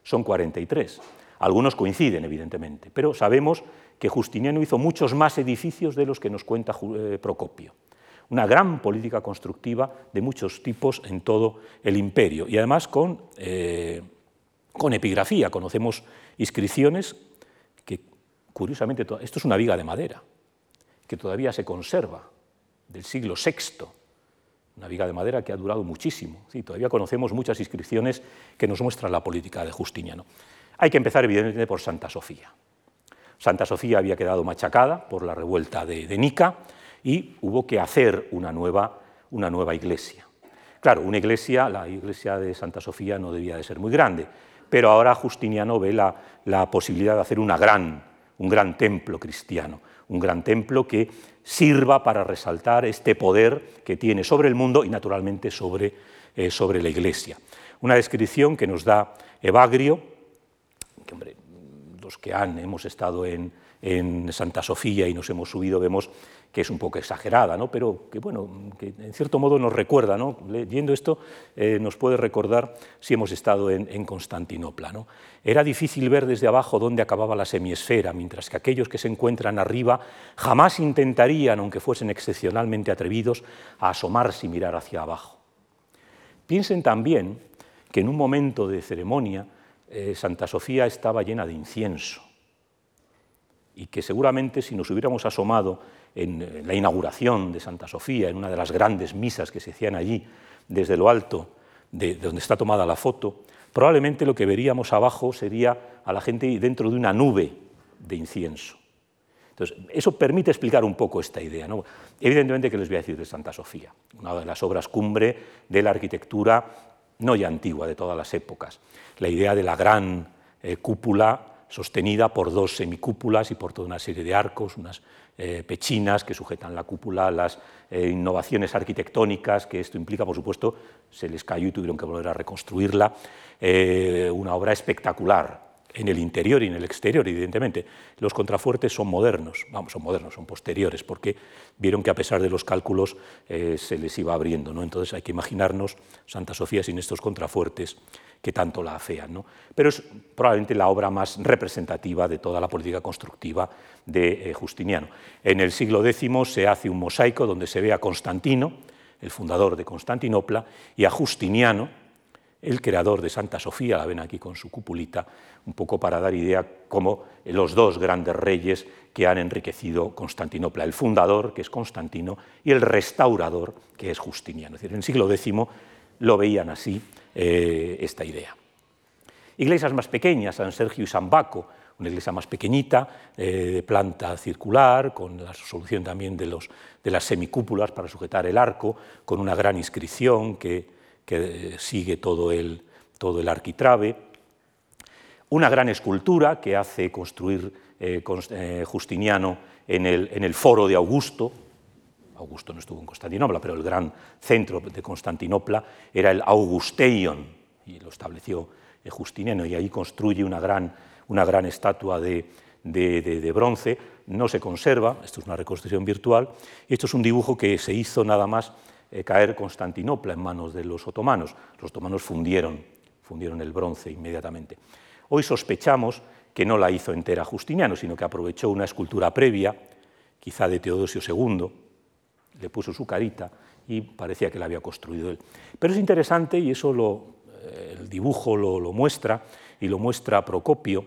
son 43. Algunos coinciden, evidentemente, pero sabemos que Justiniano hizo muchos más edificios de los que nos cuenta eh, Procopio. Una gran política constructiva de muchos tipos en todo el imperio y además con, eh, con epigrafía. Conocemos inscripciones que, curiosamente, esto es una viga de madera, que todavía se conserva del siglo VI una viga de madera que ha durado muchísimo. Sí, todavía conocemos muchas inscripciones que nos muestran la política de Justiniano. Hay que empezar, evidentemente, por Santa Sofía. Santa Sofía había quedado machacada por la revuelta de, Nica y hubo que hacer una nueva, una nueva iglesia. Claro, una iglesia, la iglesia de Santa Sofía no debía de ser muy grande, pero ahora Justiniano ve la, la posibilidad de hacer una gran, un gran templo cristiano, un gran templo que sirva para resaltar este poder que tiene sobre el mundo y naturalmente sobre, eh, sobre la Iglesia. Una descripción que nos da Evagrio, que han, hemos estado en, en Santa Sofía y nos hemos subido, vemos que es un poco exagerada, ¿no? pero que, bueno, que en cierto modo nos recuerda, ¿no? leyendo esto eh, nos puede recordar si hemos estado en, Constantinopla. ¿no? Era difícil ver desde abajo dónde acababa la semiesfera, mientras que aquellos que se encuentran arriba jamás intentarían, aunque fuesen excepcionalmente atrevidos, a asomarse y mirar hacia abajo. Piensen también que en un momento de ceremonia eh, Santa Sofía estaba llena de incienso y que seguramente si nos hubiéramos asomado en la inauguración de Santa Sofía, en una de las grandes misas que se hacían allí, desde lo alto de, donde está tomada la foto, probablemente lo que veríamos abajo sería a la gente dentro de una nube de incienso. Entonces, eso permite explicar un poco esta idea. Evidentemente, ¿qué les voy a decir de Santa Sofía? Una de las obras cumbre de la arquitectura, no ya antigua, de todas las épocas. La idea de la gran eh, cúpula sostenida por dos semicúpulas y por toda una serie de arcos, unas eh, pechinas que sujetan la cúpula, las eh, innovaciones arquitectónicas que esto implica, por supuesto, se les cayó y tuvieron que volver a reconstruirla, una obra espectacular en el interior y en el exterior, evidentemente. Los contrafuertes son modernos, vamos, son modernos, son posteriores, porque vieron que a pesar de los cálculos eh, se les iba abriendo. ¿no? Entonces hay que imaginarnos Santa Sofía sin estos contrafuertes que tanto la afean. ¿no? Pero es probablemente la obra más representativa de toda la política constructiva de eh, Justiniano. En el siglo X se hace un mosaico donde se ve a Constantino, el fundador de Constantinopla, y a Justiniano, el creador de Santa Sofía, la ven aquí con su cupulita, un poco para dar idea como los dos grandes reyes que han enriquecido Constantinopla, el fundador, que es Constantino, y el restaurador, que es Justiniano. Es decir, en el siglo X lo veían así eh, esta idea. Iglesias más pequeñas, San Sergio y San Baco, una iglesia más pequeñita, eh, de planta circular, con la solución también de, de las semicúpulas para sujetar el arco, con una gran inscripción que, sigue todo el, todo el arquitrabe. Una gran escultura que hace construir eh, eh, Justiniano en el, en el foro de Augusto, Augusto no estuvo en Constantinopla, pero el gran centro de Constantinopla era el Augusteion, y lo estableció Justiniano, y ahí construye una gran una gran estatua de, bronce, no se conserva, esto es una reconstrucción virtual, y esto es un dibujo que se hizo nada más eh, caer Constantinopla en manos de los otomanos. Los otomanos fundieron, fundieron el bronce inmediatamente. Hoy sospechamos que no la hizo entera Justiniano, sino que aprovechó una escultura previa, quizá de Teodosio II, le puso su carita y parecía que la había construido él. Pero es interesante, y eso lo, eh, el dibujo lo, lo muestra, y lo muestra Procopio,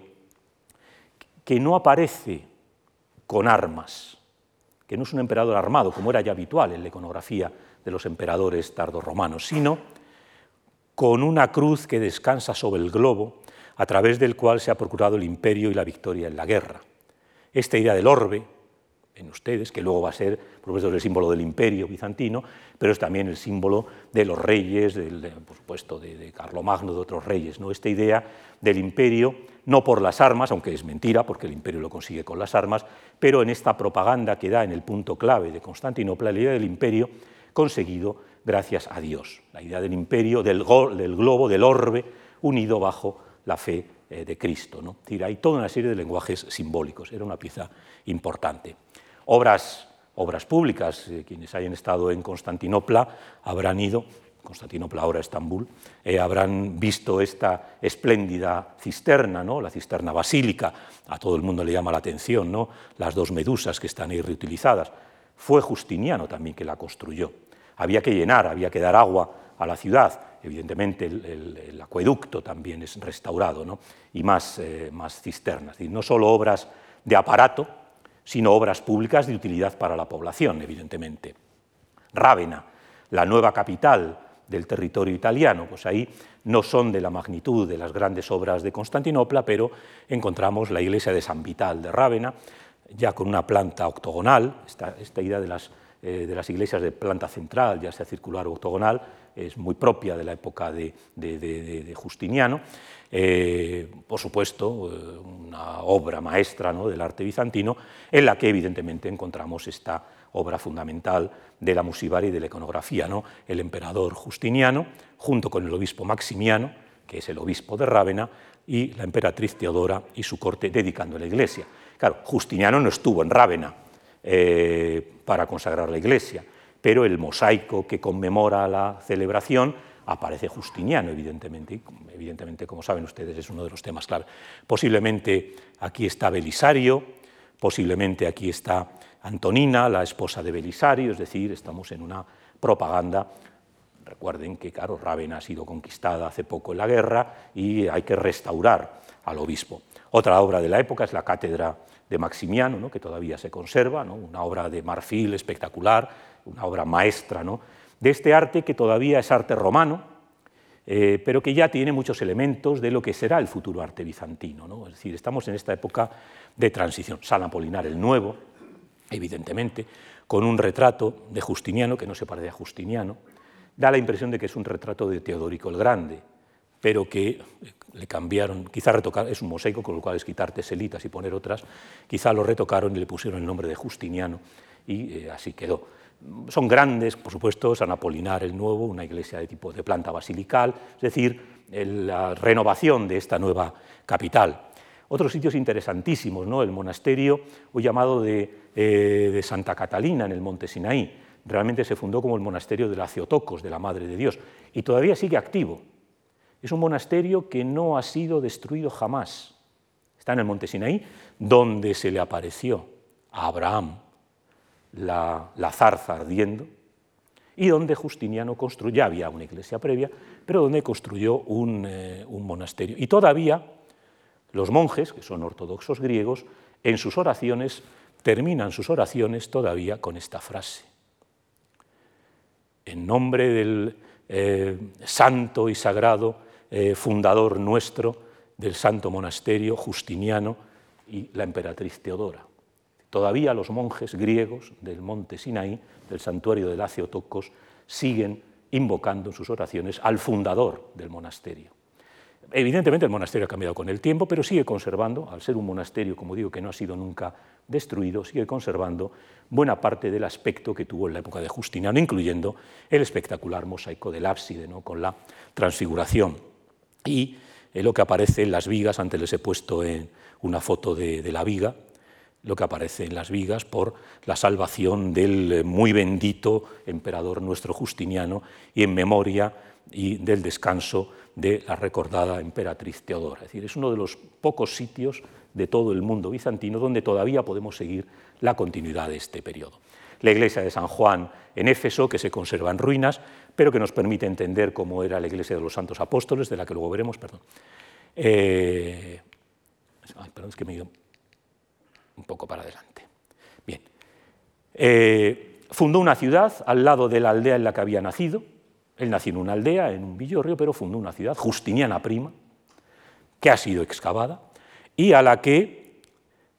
que no aparece con armas, que no es un emperador armado, como era ya habitual en la iconografía de los emperadores tardorromanos, sino con una cruz que descansa sobre el globo, a través del cual se ha procurado el imperio y la victoria en la guerra. Esta idea del orbe, en ustedes, que luego va a ser, por supuesto, el símbolo del imperio bizantino, pero es también el símbolo de los reyes, por supuesto, de, de Carlomagno, de otros reyes. ¿no? Esta idea del imperio, no por las armas, aunque es mentira, porque el imperio lo consigue con las armas, pero en esta propaganda que da en el punto clave de Constantinopla, la idea del imperio conseguido gracias a Dios. La idea del imperio, del, globo, del orbe, unido bajo la fe eh, de Cristo. ¿no? hay toda una serie de lenguajes simbólicos, era una pieza importante. Obras, obras públicas, eh, quienes hayan estado en Constantinopla habrán ido, Constantinopla ahora Estambul, eh, habrán visto esta espléndida cisterna, ¿no? la cisterna basílica, a todo el mundo le llama la atención, ¿no? las dos medusas que están ahí reutilizadas. Fue Justiniano también que la construyó. Había que llenar, había que dar agua a la ciudad. Evidentemente el, acueducto también es restaurado ¿no? y más, eh, más cisternas. No solo obras de aparato, sino obras públicas de utilidad para la población, evidentemente. Rávena, la nueva capital del territorio italiano, pues ahí no son de la magnitud de las grandes obras de Constantinopla, pero encontramos la iglesia de San Vital de Rávena, ya con una planta octogonal, esta, esta idea de las, eh, de las, iglesias de planta central, ya sea circular o octogonal, es muy propia de la época de, Justiniano, eh, por supuesto, eh, una obra maestra del arte bizantino, en la que evidentemente encontramos esta obra fundamental de la musivaria y de la iconografía, ¿no? el emperador Justiniano, junto con el obispo Maximiano, que es el obispo de Rávena, y la emperatriz Teodora y su corte dedicando la iglesia. Claro, Justiniano no estuvo en Rávena para consagrar la iglesia, pero el mosaico que conmemora la celebración aparece Justiniano, evidentemente, evidentemente, como saben ustedes, es uno de los temas clave. Posiblemente aquí está Belisario, posiblemente aquí está Antonina, la esposa de Belisario, es decir, estamos en una propaganda. Recuerden que, claro, Rávena ha sido conquistada hace poco en la guerra y hay que restaurar al obispo. Otra obra de la época es la cátedra de Maximiano, que todavía se conserva, una obra de marfil espectacular, una obra maestra ¿no? de este arte que todavía es arte romano, eh, pero que ya tiene muchos elementos de lo que será el futuro arte bizantino. ¿no? Es decir, estamos en esta época de transición. San Apolinar el Nuevo, evidentemente, con un retrato de Justiniano, que no se parece a Justiniano, da la impresión de que es un retrato de Teodorico el Grande, pero que eh, le cambiaron, quizá retocar, es un mosaico, con lo cual es quitar teselitas y poner otras, quizá lo retocaron y le pusieron el nombre de Justiniano y eh, así quedó. Son grandes, por supuesto, San Apolinar el Nuevo, una iglesia de tipo de planta basilical, es decir, la renovación de esta nueva capital. Otros sitios interesantísimos, ¿no? el monasterio hoy llamado eh, de, Santa Catalina en el monte Sinaí. Realmente se fundó como el monasterio de la Ceotocos, de la Madre de Dios, y todavía sigue activo. Es un monasterio que no ha sido destruido jamás. Está en el monte Sinaí, donde se le apareció a Abraham la, zarza ardiendo, y donde Justiniano construyó, ya había una iglesia previa, pero donde construyó un, eh, un monasterio. Y todavía los monjes, que son ortodoxos griegos, en sus oraciones terminan sus oraciones todavía con esta frase. En nombre del eh, santo y sagrado eh, fundador nuestro del santo monasterio Justiniano y la emperatriz Teodora. Todavía los monjes griegos del monte Sinaí, del santuario de Lacio Tocos, siguen invocando en sus oraciones al fundador del monasterio. Evidentemente el monasterio ha cambiado con el tiempo, pero sigue conservando, al ser un monasterio, como digo, que no ha sido nunca destruido, sigue conservando buena parte del aspecto que tuvo en la época de Justiniano, incluyendo el espectacular mosaico del ábside, ¿no? con la transfiguración. Y lo que aparece en las vigas, antes les he puesto en una foto de, de la viga, lo que aparece en las vigas por la salvación del eh, muy bendito emperador nuestro Justiniano y en memoria y del descanso de la recordada emperatriz Teodora. Es decir, es uno de los pocos sitios de todo el mundo bizantino donde todavía podemos seguir la continuidad de este periodo. La iglesia de San Juan en Éfeso, que se conserva en ruinas, pero que nos permite entender cómo era la iglesia de los santos apóstoles, de la que luego veremos, perdón. Eh, perdón, es que me he ido un poco para adelante. Bien. Eh, fundó una ciudad al lado de la aldea en la que había nacido. Él nació en una aldea, en un villorrio, pero fundó una ciudad, Justiniana Prima, que ha sido excavada y a la que,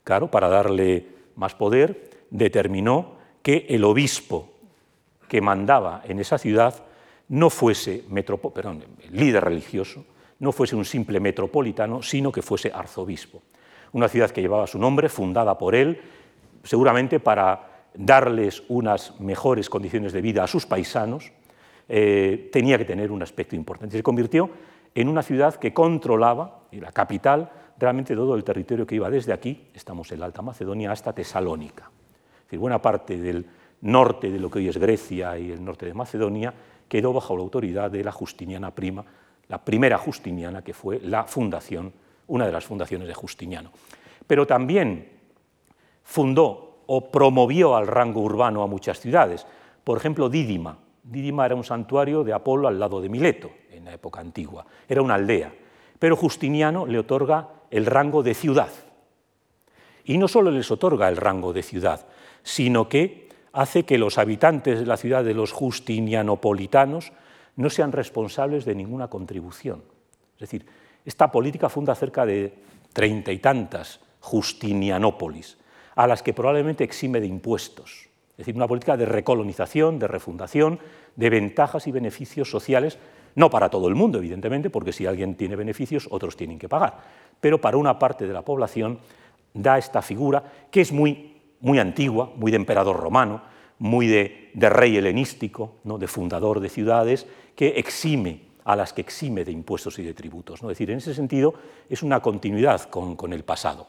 claro, para darle más poder, determinó que el obispo que mandaba en esa ciudad no fuese líder religioso, no fuese un simple metropolitano, sino que fuese arzobispo. Una ciudad que llevaba su nombre, fundada por él, seguramente para darles unas mejores condiciones de vida a sus paisanos, eh, tenía que tener un aspecto importante. Se convirtió en una ciudad que controlaba, la capital, realmente todo el territorio que iba desde aquí, estamos en la Alta Macedonia, hasta Tesalónica. Es decir, buena parte del norte de lo que hoy es Grecia y el norte de Macedonia quedó bajo la autoridad de la Justiniana Prima, la primera Justiniana que fue la fundación, una de las fundaciones de Justiniano. Pero también fundó o promovió al rango urbano a muchas ciudades. Por ejemplo, Dídima. Dídima era un santuario de Apolo al lado de Mileto, en la época antigua. Era una aldea. Pero Justiniano le otorga el rango de ciudad. Y no solo les otorga el rango de ciudad, sino que hace que los habitantes de la ciudad de los justinianopolitanos no sean responsables de ninguna contribución. Es decir, esta política funda cerca de treinta y tantas justinianópolis, a las que probablemente exime de impuestos. Es decir, una política de recolonización, de refundación, de ventajas y beneficios sociales no para todo el mundo, evidentemente, porque si alguien tiene beneficios, otros tienen que pagar. Pero para una parte de la población da esta figura que es muy, muy antigua, muy de emperador romano, muy de, rey helenístico, ¿no? de fundador de ciudades, que exime a las que exime de impuestos y de tributos. ¿no? Es decir, en ese sentido es una continuidad con, el pasado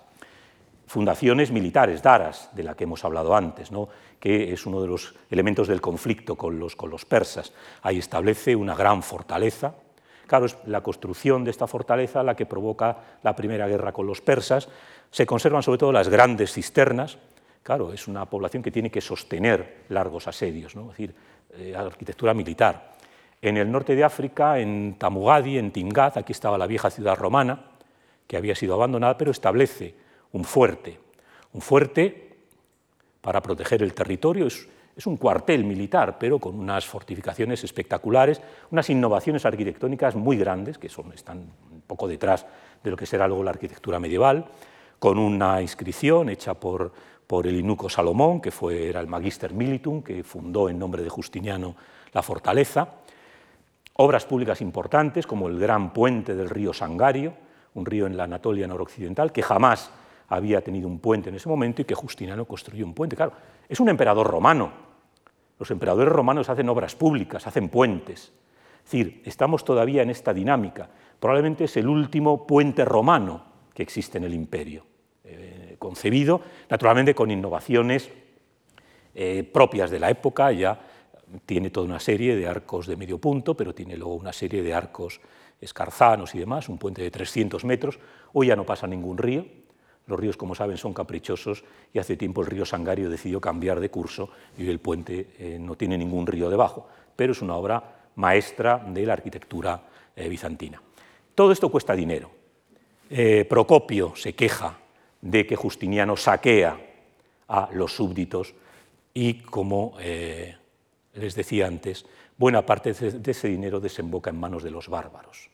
fundaciones militares, daras, de la que hemos hablado antes, ¿no? que es uno de los elementos del conflicto con los, con los persas. Ahí establece una gran fortaleza. Claro, es la construcción de esta fortaleza la que provoca la primera guerra con los persas. Se conservan sobre todo las grandes cisternas. Claro, es una población que tiene que sostener largos asedios, ¿no? es decir, eh, arquitectura militar. En el norte de África, en Tamugadi, en Timgad, aquí estaba la vieja ciudad romana, que había sido abandonada, pero establece un fuerte. Un fuerte para proteger el territorio es, un cuartel militar, pero con unas fortificaciones espectaculares, unas innovaciones arquitectónicas muy grandes, que son, están un poco detrás de lo que será luego la arquitectura medieval, con una inscripción hecha por, por el inuco Salomón, que fue, era el Magister Militum, que fundó en nombre de Justiniano la fortaleza, obras públicas importantes como el gran puente del río Sangario, un río en la Anatolia noroccidental, que jamás había tenido un puente en ese momento y que Justiniano construyó un puente. Claro, es un emperador romano. Los emperadores romanos hacen obras públicas, hacen puentes. Es decir, estamos todavía en esta dinámica. Probablemente es el último puente romano que existe en el imperio, concebido naturalmente con innovaciones eh, propias de la época, ya tiene toda una serie de arcos de medio punto, pero tiene luego una serie de arcos escarzanos y demás, un puente de 300 metros. Hoy ya no pasa ningún río, Los ríos, como saben, son caprichosos y hace tiempo el río Sangario decidió cambiar de curso y el puente eh, no tiene ningún río debajo, pero es una obra maestra de la arquitectura eh, bizantina. Todo esto cuesta dinero. Procopio se queja de que Justiniano saquea a los súbditos y, como les decía antes, buena parte de ese dinero desemboca en manos de los bárbaros.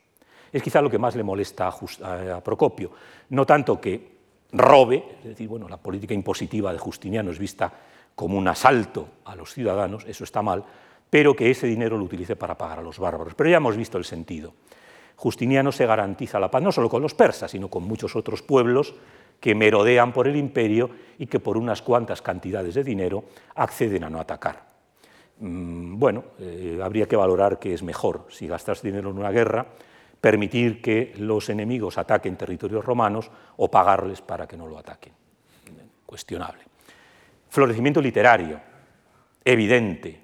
Es quizá lo que más le molesta a, Procopio, no tanto que robe, es decir, bueno, la política impositiva de Justiniano es vista como un asalto a los ciudadanos, eso está mal, pero que ese dinero lo utilice para pagar a los bárbaros. Pero ya hemos visto el sentido. Justiniano se garantiza la paz no solo con los persas, sino con muchos otros pueblos que merodean por el imperio y que por unas cuantas cantidades de dinero acceden a no atacar. Mm, bueno, eh, habría que valorar qué es mejor, si gastas dinero en una guerra, permitir que los enemigos ataquen territorios romanos o pagarles para que no lo ataquen. Cuestionable. Florecimiento literario, evidente.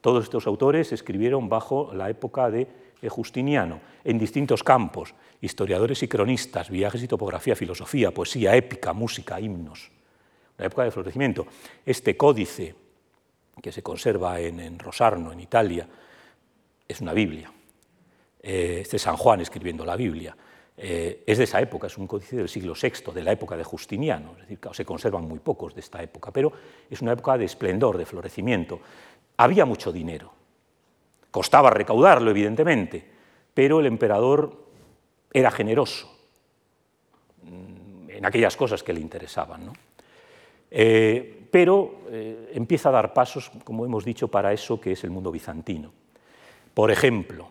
Todos estos autores escribieron bajo la época de Justiniano, en distintos campos, historiadores y cronistas, viajes y topografía, filosofía, poesía, épica, música, himnos. La época de florecimiento. Este códice que se conserva en, Rosarno, en Italia, es una Biblia. Eh, este San Juan escribiendo la Biblia. Eh, es de esa época, es un códice del siglo VI, de la época de Justiniano, es decir, se conservan muy pocos de esta época, pero es una época de esplendor, de florecimiento. Había mucho dinero, costaba recaudarlo, evidentemente, pero el emperador era generoso mm, en aquellas cosas que le interesaban. ¿no? Eh, pero eh, empieza a dar pasos, como hemos dicho, para eso que es el mundo bizantino. Por ejemplo,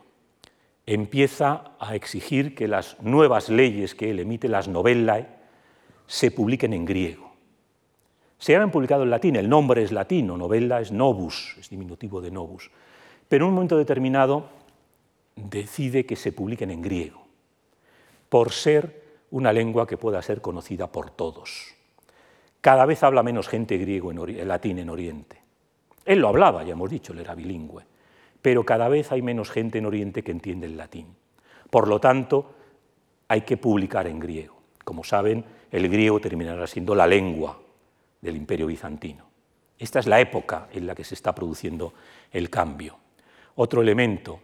empieza a exigir que las nuevas leyes que él emite, las novellae, se publiquen en griego. Se habían publicado en latín, el nombre es latino, novella es novus, es diminutivo de novus, pero en un momento determinado decide que se publiquen en griego, por ser una lengua que pueda ser conocida por todos. Cada vez habla menos gente griego en latín en Oriente. Él lo hablaba, ya hemos dicho, él era bilingüe, pero cada vez hay menos gente en Oriente que entiende el latín. Por lo tanto, hay que publicar en griego. Como saben, el griego terminará siendo la lengua del imperio bizantino. Esta es la época en la que se está produciendo el cambio. Otro elemento,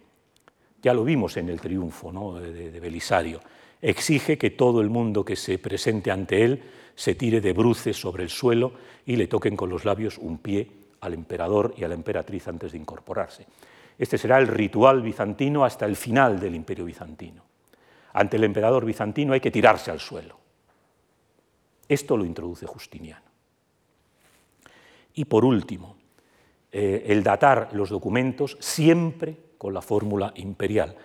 ya lo vimos en el triunfo de, de Belisario, exige que todo el mundo que se presente ante él se tire de bruces sobre el suelo y le toquen con los labios un pie al emperador y a la emperatriz antes de incorporarse. Este será el ritual bizantino hasta el final del imperio bizantino. Ante el emperador bizantino hay que tirarse al suelo. Esto lo introduce Justiniano. Y por último, eh, el datar los documentos siempre con la fórmula imperial.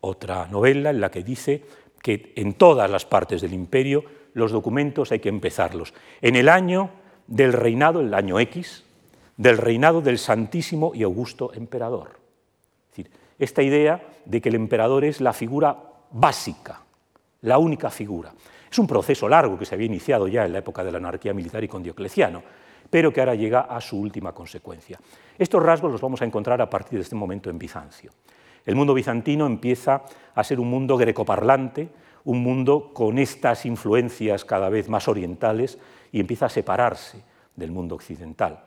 Otra novela en la que dice que en todas las partes del imperio los documentos hay que empezarlos. En el año del reinado, el año X, del reinado del Santísimo y Augusto Emperador. Decir, esta idea de que el emperador es la figura básica, la única figura. Es un proceso largo que se había iniciado ya en la época de la anarquía militar y con Diocleciano, pero que ahora llega a su última consecuencia. Estos rasgos los vamos a encontrar a partir de este momento en Bizancio. El mundo bizantino empieza a ser un mundo grecoparlante, un mundo con estas influencias cada vez más orientales y empieza a separarse del mundo occidental.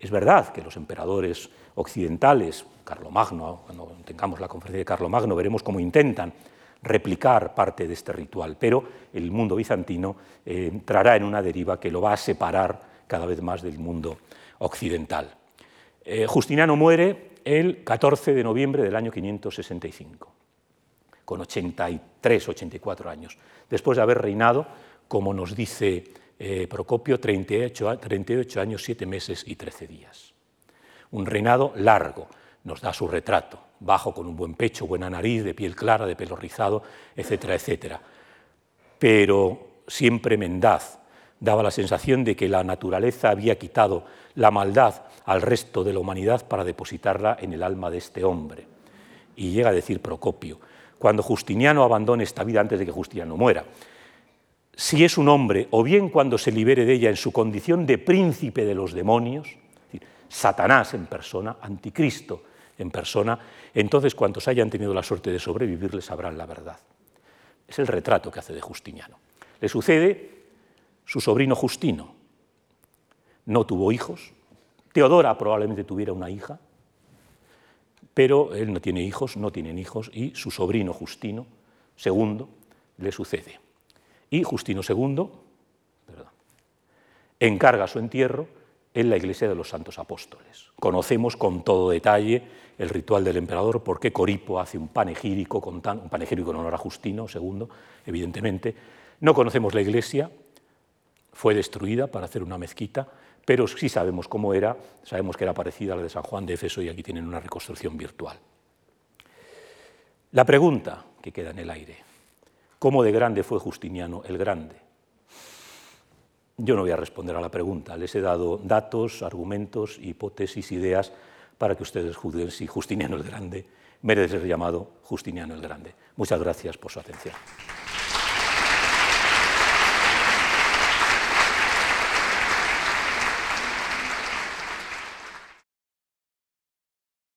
Es verdad que los emperadores occidentales, Carlomagno, cuando tengamos la conferencia de Carlomagno veremos cómo intentan replicar parte de este ritual, pero el mundo bizantino eh, entrará en una deriva que lo va a separar cada vez más del mundo occidental. Eh, Justiniano muere el 14 de noviembre del año 565 con 83, 84 años, después de haber reinado, como nos dice eh, Procopio, 38, 38 años, 7 meses y 13 días. Un reinado largo, nos da su retrato, bajo con un buen pecho, buena nariz, de piel clara, de pelo rizado, etcétera, etcétera. Pero siempre mendaz, daba la sensación de que la naturaleza había quitado la maldad al resto de la humanidad para depositarla en el alma de este hombre. Y llega a decir Procopio, cuando Justiniano abandone esta vida antes de que Justiniano muera. Si es un hombre, o bien cuando se libere de ella en su condición de príncipe de los demonios, Satanás en persona, anticristo en persona, entonces cuantos hayan tenido la suerte de sobrevivir les sabrán la verdad. Es el retrato que hace de Justiniano. Le sucede su sobrino Justino no tuvo hijos. Teodora probablemente tuviera una hija, pero él no tiene hijos, no tienen hijos, y su sobrino Justino II le sucede. Y Justino II encarga su entierro en la iglesia de los santos apóstoles. Conocemos con todo detalle el ritual del emperador, porque Coripo hace un panegírico, con un panegírico en honor a Justino II, evidentemente. No conocemos la iglesia, fue destruida para hacer una mezquita, pero sí sabemos cómo era, sabemos que era parecida a la de San Juan de Efeso y aquí tienen una reconstrucción virtual. La pregunta que queda en el aire, ¿cómo de grande fue Justiniano el Grande? Yo no voy a responder a la pregunta, les he dado datos, argumentos, hipótesis, ideas para que ustedes juzguen si Justiniano el Grande merece ser llamado Justiniano el Grande. Muchas gracias por su atención.